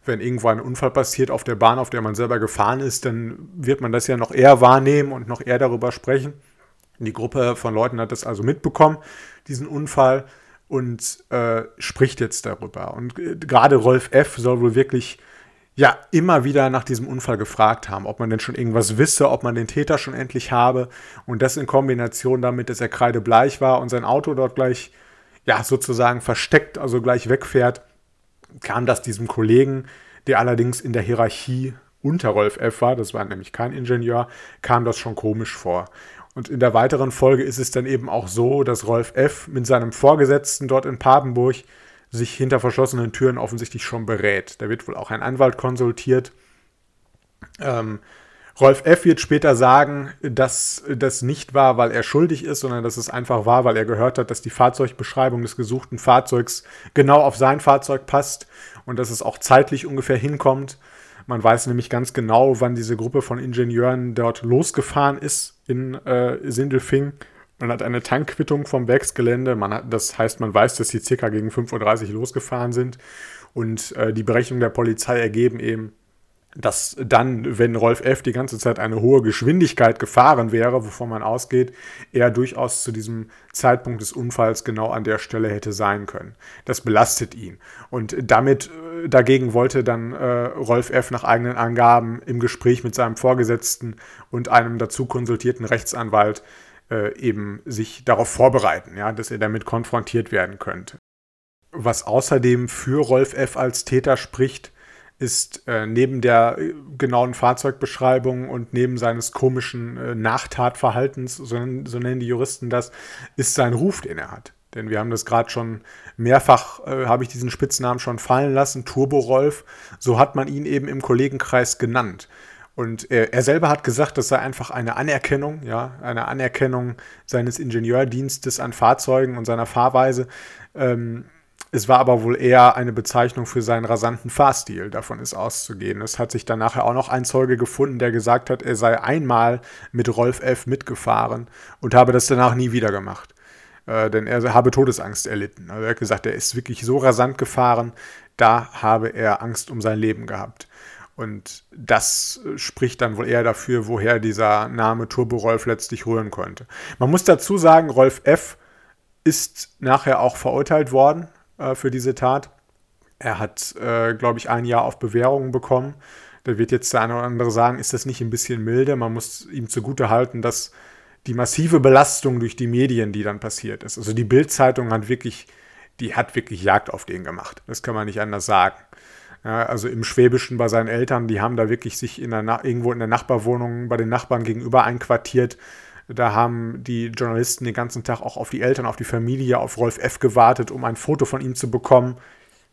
wenn irgendwo ein Unfall passiert auf der Bahn, auf der man selber gefahren ist, dann wird man das ja noch eher wahrnehmen und noch eher darüber sprechen. Die Gruppe von Leuten hat das also mitbekommen, diesen Unfall, und äh, spricht jetzt darüber. Und äh, gerade Rolf F. soll wohl wirklich ja immer wieder nach diesem Unfall gefragt haben, ob man denn schon irgendwas wisse, ob man den Täter schon endlich habe. Und das in Kombination damit, dass er kreidebleich war und sein Auto dort gleich ja sozusagen versteckt, also gleich wegfährt, kam das diesem Kollegen, der allerdings in der Hierarchie unter Rolf F. war, das war nämlich kein Ingenieur, kam das schon komisch vor. Und in der weiteren Folge ist es dann eben auch so, dass Rolf F. mit seinem Vorgesetzten dort in Papenburg sich hinter verschlossenen Türen offensichtlich schon berät. Da wird wohl auch ein Anwalt konsultiert. Ähm, Rolf F. wird später sagen, dass das nicht war, weil er schuldig ist, sondern dass es einfach war, weil er gehört hat, dass die Fahrzeugbeschreibung des gesuchten Fahrzeugs genau auf sein Fahrzeug passt und dass es auch zeitlich ungefähr hinkommt. Man weiß nämlich ganz genau, wann diese Gruppe von Ingenieuren dort losgefahren ist in äh, Sindelfing. Man hat eine Tankquittung vom Werksgelände. Man hat, das heißt, man weiß, dass sie circa gegen 5.30 Uhr losgefahren sind. Und äh, die Berechnungen der Polizei ergeben eben, dass dann, wenn Rolf F. die ganze Zeit eine hohe Geschwindigkeit gefahren wäre, wovon man ausgeht, er durchaus zu diesem Zeitpunkt des Unfalls genau an der Stelle hätte sein können. Das belastet ihn. Und damit äh, dagegen wollte dann äh, Rolf F. nach eigenen Angaben im Gespräch mit seinem Vorgesetzten und einem dazu konsultierten Rechtsanwalt äh, eben sich darauf vorbereiten, ja, dass er damit konfrontiert werden könnte. Was außerdem für Rolf F. als Täter spricht, ist äh, neben der äh, genauen Fahrzeugbeschreibung und neben seines komischen äh, Nachtatverhaltens, so, so, nennen die Juristen das, ist sein Ruf, den er hat. Denn wir haben das gerade schon mehrfach, äh, habe ich diesen Spitznamen schon fallen lassen, Turbo Rolf. So hat man ihn eben im Kollegenkreis genannt. Und er, er, selber hat gesagt, das sei einfach eine Anerkennung, ja, eine Anerkennung seines Ingenieurdienstes an Fahrzeugen und seiner Fahrweise. Ähm, es war aber wohl eher eine Bezeichnung für seinen rasanten Fahrstil, davon ist auszugehen. Es hat sich dann nachher auch noch ein Zeuge gefunden, der gesagt hat, er sei einmal mit Rolf F. mitgefahren und habe das danach nie wieder gemacht. Äh, denn er habe Todesangst erlitten. Also er hat gesagt, er ist wirklich so rasant gefahren, da habe er Angst um sein Leben gehabt. Und das spricht dann wohl eher dafür, woher dieser Name Turbo Rolf letztlich rühren konnte. Man muss dazu sagen, Rolf F. ist nachher auch verurteilt worden äh, für diese Tat. Er hat, äh, glaube ich, ein Jahr auf Bewährung bekommen. Da wird jetzt der eine oder andere sagen, ist das nicht ein bisschen milde? Man muss ihm zugute halten, dass die massive Belastung durch die Medien, die dann passiert ist. Also die Bild-Zeitung hat wirklich, die hat wirklich Jagd auf den gemacht. Das kann man nicht anders sagen. Ja, also im Schwäbischen bei seinen Eltern, die haben da wirklich sich in der irgendwo in der Nachbarwohnung bei den Nachbarn gegenüber einquartiert. Da haben die Journalisten den ganzen Tag auch auf die Eltern, auf die Familie, auf Rolf F. gewartet, um ein Foto von ihm zu bekommen.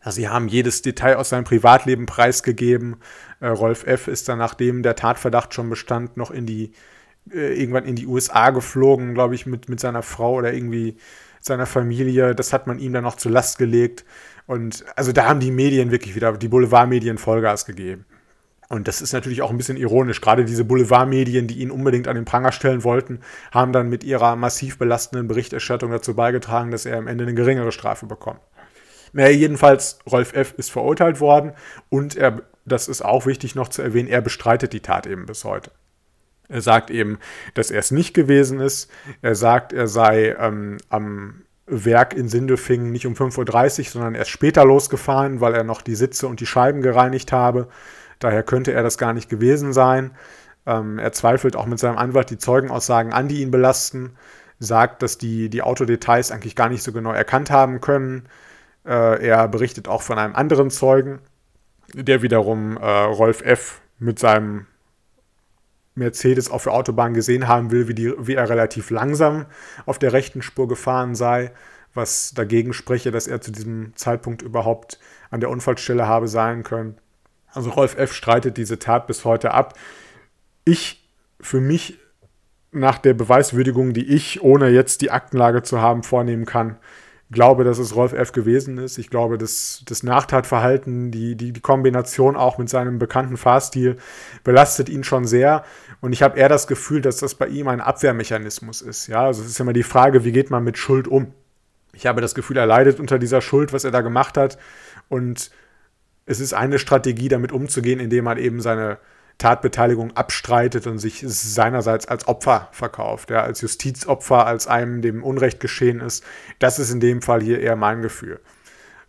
Sie haben jedes Detail aus seinem Privatleben preisgegeben. Äh, Rolf F. ist dann, nachdem der Tatverdacht schon bestand, noch in die, äh, irgendwann in die USA geflogen, glaube ich, mit, mit seiner Frau oder irgendwie seiner Familie. Das hat man ihm dann noch zur Last gelegt. Und also da haben die Medien wirklich wieder, die Boulevardmedien Vollgas gegeben. Und das ist natürlich auch ein bisschen ironisch. Gerade diese Boulevardmedien, die ihn unbedingt an den Pranger stellen wollten, haben dann mit ihrer massiv belastenden Berichterstattung dazu beigetragen, dass er am Ende eine geringere Strafe bekommt. Naja, jedenfalls, Rolf F. ist verurteilt worden und er, das ist auch wichtig noch zu erwähnen, er bestreitet die Tat eben bis heute. Er sagt eben, dass er es nicht gewesen ist. Er sagt, er sei ähm, am Werk in Sindelfingen nicht um 5.30 Uhr, sondern erst später losgefahren, weil er noch die Sitze und die Scheiben gereinigt habe. Daher könnte er das gar nicht gewesen sein. Ähm, er zweifelt auch mit seinem Anwalt die Zeugenaussagen an, die ihn belasten, sagt, dass die, die Autodetails eigentlich gar nicht so genau erkannt haben können. Äh, er berichtet auch von einem anderen Zeugen, der wiederum äh, Rolf F. mit seinem Mercedes auf der Autobahn gesehen haben will, wie, die, wie er relativ langsam auf der rechten Spur gefahren sei, was dagegen spreche, dass er zu diesem Zeitpunkt überhaupt an der Unfallstelle habe sein können. Also Rolf F. streitet diese Tat bis heute ab. Ich für mich nach der Beweiswürdigung, die ich, ohne jetzt die Aktenlage zu haben, vornehmen kann, glaube, dass es Rolf F. gewesen ist. Ich glaube, dass das Nachtatverhalten, die, die, die Kombination auch mit seinem bekannten Fahrstil belastet ihn schon sehr. Und ich habe eher das Gefühl, dass das bei ihm ein Abwehrmechanismus ist. Ja, also es ist immer die Frage, wie geht man mit Schuld um? Ich habe das Gefühl, er leidet unter dieser Schuld, was er da gemacht hat. Und es ist eine Strategie, damit umzugehen, indem man eben seine Tatbeteiligung abstreitet und sich seinerseits als Opfer verkauft, ja, als Justizopfer, als einem dem Unrecht geschehen ist. Das ist in dem Fall hier eher mein Gefühl.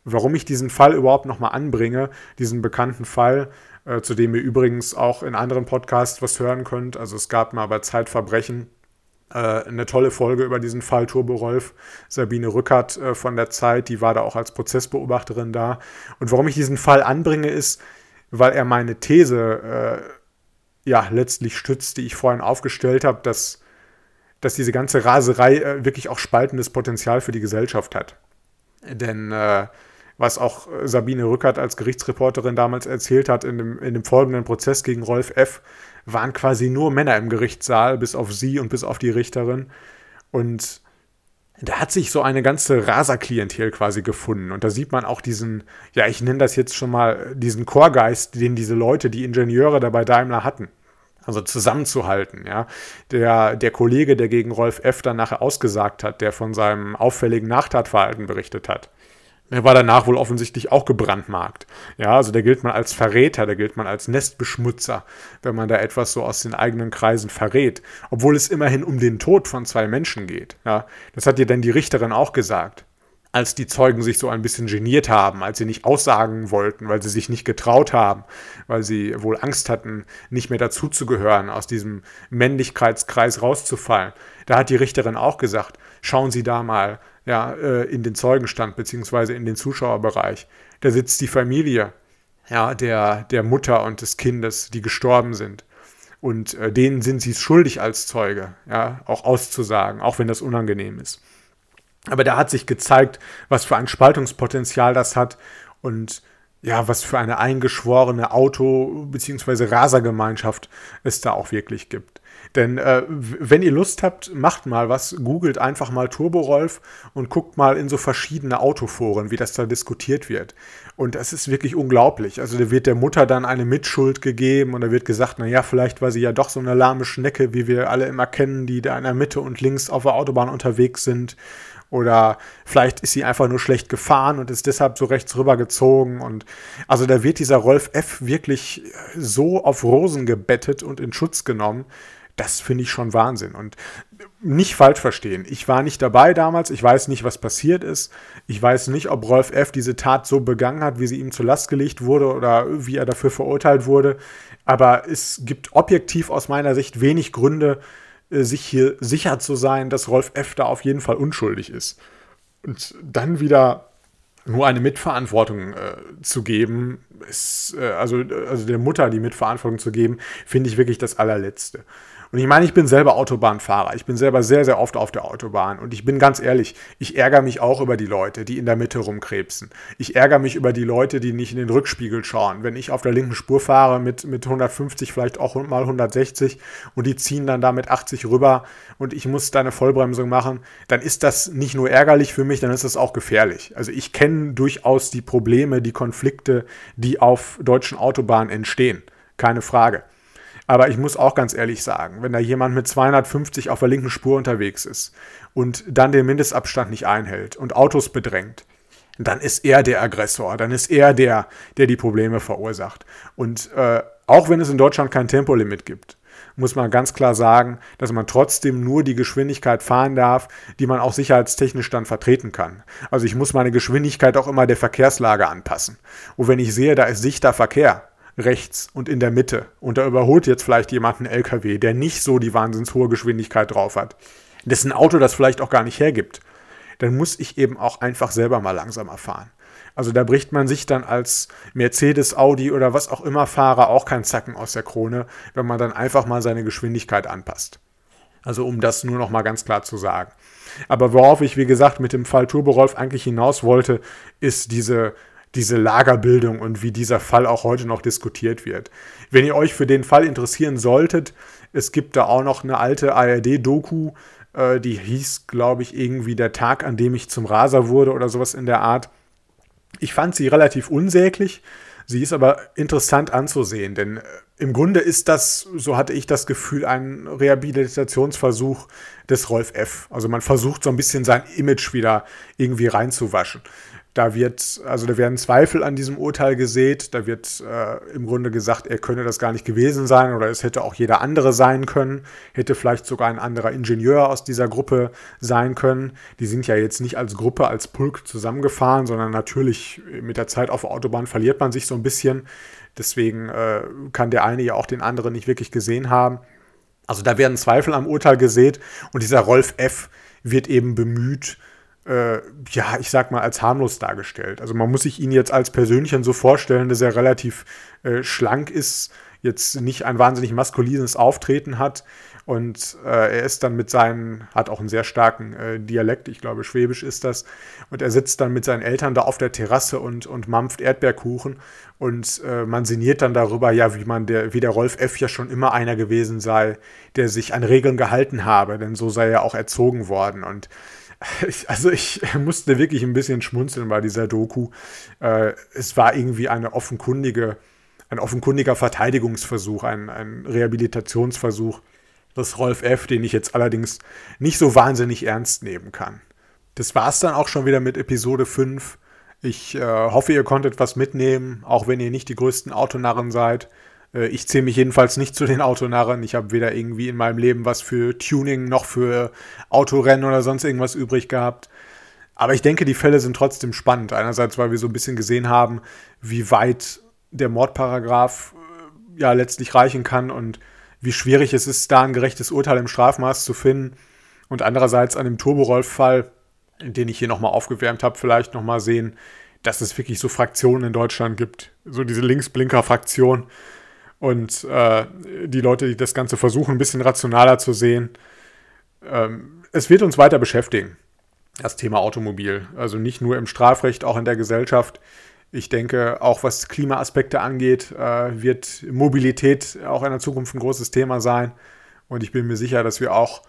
Warum ich diesen Fall überhaupt nochmal anbringe, diesen bekannten Fall, äh, zu dem ihr übrigens auch in anderen Podcasts was hören könnt. Also es gab mal bei Zeitverbrechen eine tolle Folge über diesen Fall Turbo Rolf. Sabine Rückert äh, von der Zeit, die war da auch als Prozessbeobachterin da. Und warum ich diesen Fall anbringe, ist, weil er meine These äh, ja letztlich stützt, die ich vorhin aufgestellt habe, dass, dass diese ganze Raserei äh, wirklich auch spaltendes Potenzial für die Gesellschaft hat. Denn äh, was auch Sabine Rückert als Gerichtsreporterin damals erzählt hat in dem, in dem folgenden Prozess gegen Rolf F., waren quasi nur Männer im Gerichtssaal, bis auf sie und bis auf die Richterin. Und da hat sich so eine ganze Raserklientel quasi gefunden. Und da sieht man auch diesen, ja, ich nenne das jetzt schon mal, diesen Chorgeist, den diese Leute, die Ingenieure da bei Daimler hatten. Also zusammenzuhalten, ja. Der, der Kollege, der gegen Rolf F. dann nachher ausgesagt hat, der von seinem auffälligen Nachtatverhalten berichtet hat, er war danach wohl offensichtlich auch gebrandmarkt. Ja, also da gilt man als Verräter, da gilt man als Nestbeschmutzer, wenn man da etwas so aus den eigenen Kreisen verrät. Obwohl es immerhin um den Tod von zwei Menschen geht. Ja, das hat dir dann die Richterin auch gesagt. Als die Zeugen sich so ein bisschen geniert haben, als sie nicht aussagen wollten, weil sie sich nicht getraut haben, weil sie wohl Angst hatten, nicht mehr dazuzugehören, aus diesem Männlichkeitskreis rauszufallen. Da hat die Richterin auch gesagt, schauen Sie da mal, ja, äh, in den Zeugenstand beziehungsweise in den Zuschauerbereich. Da sitzt die Familie. ja, der, der Mutter und des Kindes, die gestorben sind. Und äh, denen sind sie schuldig als Zeuge, ja, auch auszusagen, auch wenn das unangenehm ist. Aber da hat sich gezeigt, was für ein Spaltungspotenzial das hat und ja, was für eine eingeschworene Auto- bzw. Rasergemeinschaft es da auch wirklich gibt. Denn äh, wenn ihr Lust habt, macht mal was, googelt einfach mal Turbo Rolf und guckt mal in so verschiedene Autoforen, wie das da diskutiert wird. Und das ist wirklich unglaublich. Also da wird der Mutter dann eine Mitschuld gegeben und da wird gesagt, naja, vielleicht war sie ja doch so eine lahme Schnecke, wie wir alle immer kennen, die da in der Mitte und links auf der Autobahn unterwegs sind. Oder vielleicht ist sie einfach nur schlecht gefahren und ist deshalb so rechts rübergezogen. Und also da wird dieser Rolf F. wirklich so auf Rosen gebettet und in Schutz genommen. Das finde ich schon Wahnsinn. Und nicht falsch verstehen. Ich war nicht dabei damals. Ich weiß nicht, was passiert ist. Ich weiß nicht, ob Rolf F. diese Tat so begangen hat, wie sie ihm zur Last gelegt wurde oder wie er dafür verurteilt wurde. Aber es gibt objektiv aus meiner Sicht wenig Gründe, äh, sich hier sicher zu sein, dass Rolf F. da auf jeden Fall unschuldig ist. Und dann wieder nur eine Mitverantwortung äh, zu geben, ist, äh, also, also der Mutter die Mitverantwortung zu geben, finde ich wirklich das allerletzte. Und ich meine, ich bin selber Autobahnfahrer. Ich bin selber sehr, sehr oft auf der Autobahn. Und ich bin ganz ehrlich, ich ärgere mich auch über die Leute, die in der Mitte rumkrebsen. Ich ärgere mich über die Leute, die nicht in den Rückspiegel schauen. Wenn ich auf der linken Spur fahre mit, mit 150, vielleicht auch mal 160 und die ziehen dann da mit 80 rüber und ich muss da eine Vollbremsung machen, dann ist das nicht nur ärgerlich für mich, dann ist das auch gefährlich. Also ich kenne durchaus die Probleme, die Konflikte, die auf deutschen Autobahnen entstehen. Keine Frage. Aber ich muss auch ganz ehrlich sagen, wenn da jemand mit 250 auf der linken Spur unterwegs ist und dann den Mindestabstand nicht einhält und Autos bedrängt, dann ist er der Aggressor, dann ist er der, der die Probleme verursacht. Und äh, auch wenn es in Deutschland kein Tempolimit gibt, muss man ganz klar sagen, dass man trotzdem nur die Geschwindigkeit fahren darf, die man auch sicherheitstechnisch dann vertreten kann. Also ich muss meine Geschwindigkeit auch immer der Verkehrslage anpassen. Und wenn ich sehe, da ist sichter Verkehr, rechts und in der Mitte und da überholt jetzt vielleicht jemand einen LKW, der nicht so die wahnsinns hohe Geschwindigkeit drauf hat, dessen Auto das vielleicht auch gar nicht hergibt, dann muss ich eben auch einfach selber mal langsamer fahren. Also da bricht man sich dann als Mercedes, Audi oder was auch immer Fahrer auch keinen Zacken aus der Krone, wenn man dann einfach mal seine Geschwindigkeit anpasst. Also um das nur noch mal ganz klar zu sagen. Aber worauf ich, wie gesagt, mit dem Fall Turbo Rolf eigentlich hinaus wollte, ist diese diese Lagerbildung und wie dieser Fall auch heute noch diskutiert wird. Wenn ihr euch für den Fall interessieren solltet, es gibt da auch noch eine alte ARD-Doku, äh, die hieß, glaube ich, irgendwie der Tag, an dem ich zum Raser wurde oder sowas in der Art. Ich fand sie relativ unsäglich. Sie ist aber interessant anzusehen, denn äh, im Grunde ist das, so hatte ich das Gefühl, ein Rehabilitationsversuch des Rolf F. Also man versucht so ein bisschen sein Image wieder irgendwie reinzuwaschen. Da wird, also da werden Zweifel an diesem Urteil gesät. Da wird äh, im Grunde gesagt, er könne das gar nicht gewesen sein oder es hätte auch jeder andere sein können. Hätte vielleicht sogar ein anderer Ingenieur aus dieser Gruppe sein können. Die sind ja jetzt nicht als Gruppe, als Pulk zusammengefahren, sondern natürlich mit der Zeit auf der Autobahn verliert man sich so ein bisschen. Deswegen äh, kann der eine ja auch den anderen nicht wirklich gesehen haben. Also da werden Zweifel am Urteil gesät und dieser Rolf F. wird eben bemüht, äh, ja, ich sag mal, als harmlos dargestellt. Also man muss sich ihn jetzt als Persönchen so vorstellen, dass er relativ äh, schlank ist, jetzt nicht ein wahnsinnig maskulines Auftreten hat und äh, er ist dann mit seinen, hat auch einen sehr starken äh, Dialekt, ich glaube Schwäbisch ist das, und er sitzt dann mit seinen Eltern da auf der Terrasse und, und mampft Erdbeerkuchen und äh, man sinniert dann darüber, ja, wie man der, wie der Rolf F. ja schon immer einer gewesen sei, der sich an Regeln gehalten habe, denn so sei er auch erzogen worden und also ich musste wirklich ein bisschen schmunzeln bei dieser Doku. Äh, es war irgendwie eine offenkundige, ein offenkundiger Verteidigungsversuch, ein, ein Rehabilitationsversuch des Rolf F., den ich jetzt allerdings nicht so wahnsinnig ernst nehmen kann. Das war es dann auch schon wieder mit Episode 5. Ich äh, hoffe, ihr konntet was mitnehmen, auch wenn ihr nicht die größten Autonarren seid. Äh, ich zähle mich jedenfalls nicht zu den Autonarren. Ich habe weder irgendwie in meinem Leben was für Tuning noch für Autorennen oder sonst irgendwas übrig gehabt. Aber ich denke, die Fälle sind trotzdem spannend. Einerseits, weil wir so ein bisschen gesehen haben, wie weit der Mordparagraph äh, ja letztlich reichen kann und wie schwierig es ist, da ein gerechtes Urteil im Strafmaß zu finden. Und andererseits an dem Turborolf-Fall, den ich hier nochmal aufgewärmt habe, vielleicht nochmal sehen, dass es wirklich so Fraktionen in Deutschland gibt. So diese Linksblinker-Fraktion. Und äh, die Leute, die das Ganze versuchen, ein bisschen rationaler zu sehen. Ähm, es wird uns weiter beschäftigen, das Thema Automobil. Also nicht nur im Strafrecht, auch in der Gesellschaft. Ich denke, auch was Klimaaspekte angeht, äh, wird Mobilität auch in der Zukunft ein großes Thema sein. Und ich bin mir sicher, dass wir auch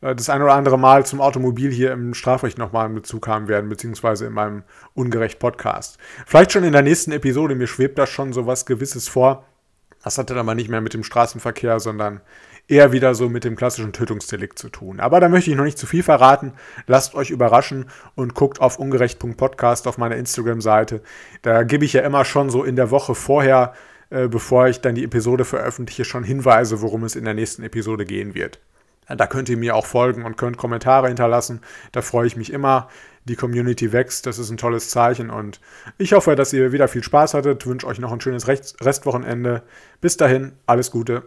äh, das ein oder andere Mal zum Automobil hier im Strafrecht nochmal einen Bezug haben werden, beziehungsweise in meinem Ungerecht-Podcast. Vielleicht schon in der nächsten Episode, mir schwebt da schon so was Gewisses vor. Das hatte dann mal nicht mehr mit dem Straßenverkehr, sondern eher wieder so mit dem klassischen Tötungsdelikt zu tun. Aber da möchte ich noch nicht zu viel verraten. Lasst euch überraschen und guckt auf ungerecht.podcast auf meiner Instagram-Seite. Da gebe ich ja immer schon so in der Woche vorher, äh, bevor ich dann die Episode veröffentliche, schon Hinweise, worum es in der nächsten Episode gehen wird. Da könnt ihr mir auch folgen und könnt Kommentare hinterlassen. Da freue ich mich immer. Die Community wächst, das ist ein tolles Zeichen und ich hoffe, dass ihr wieder viel Spaß hattet. Wünsche euch noch ein schönes Restwochenende. Bis dahin, alles Gute.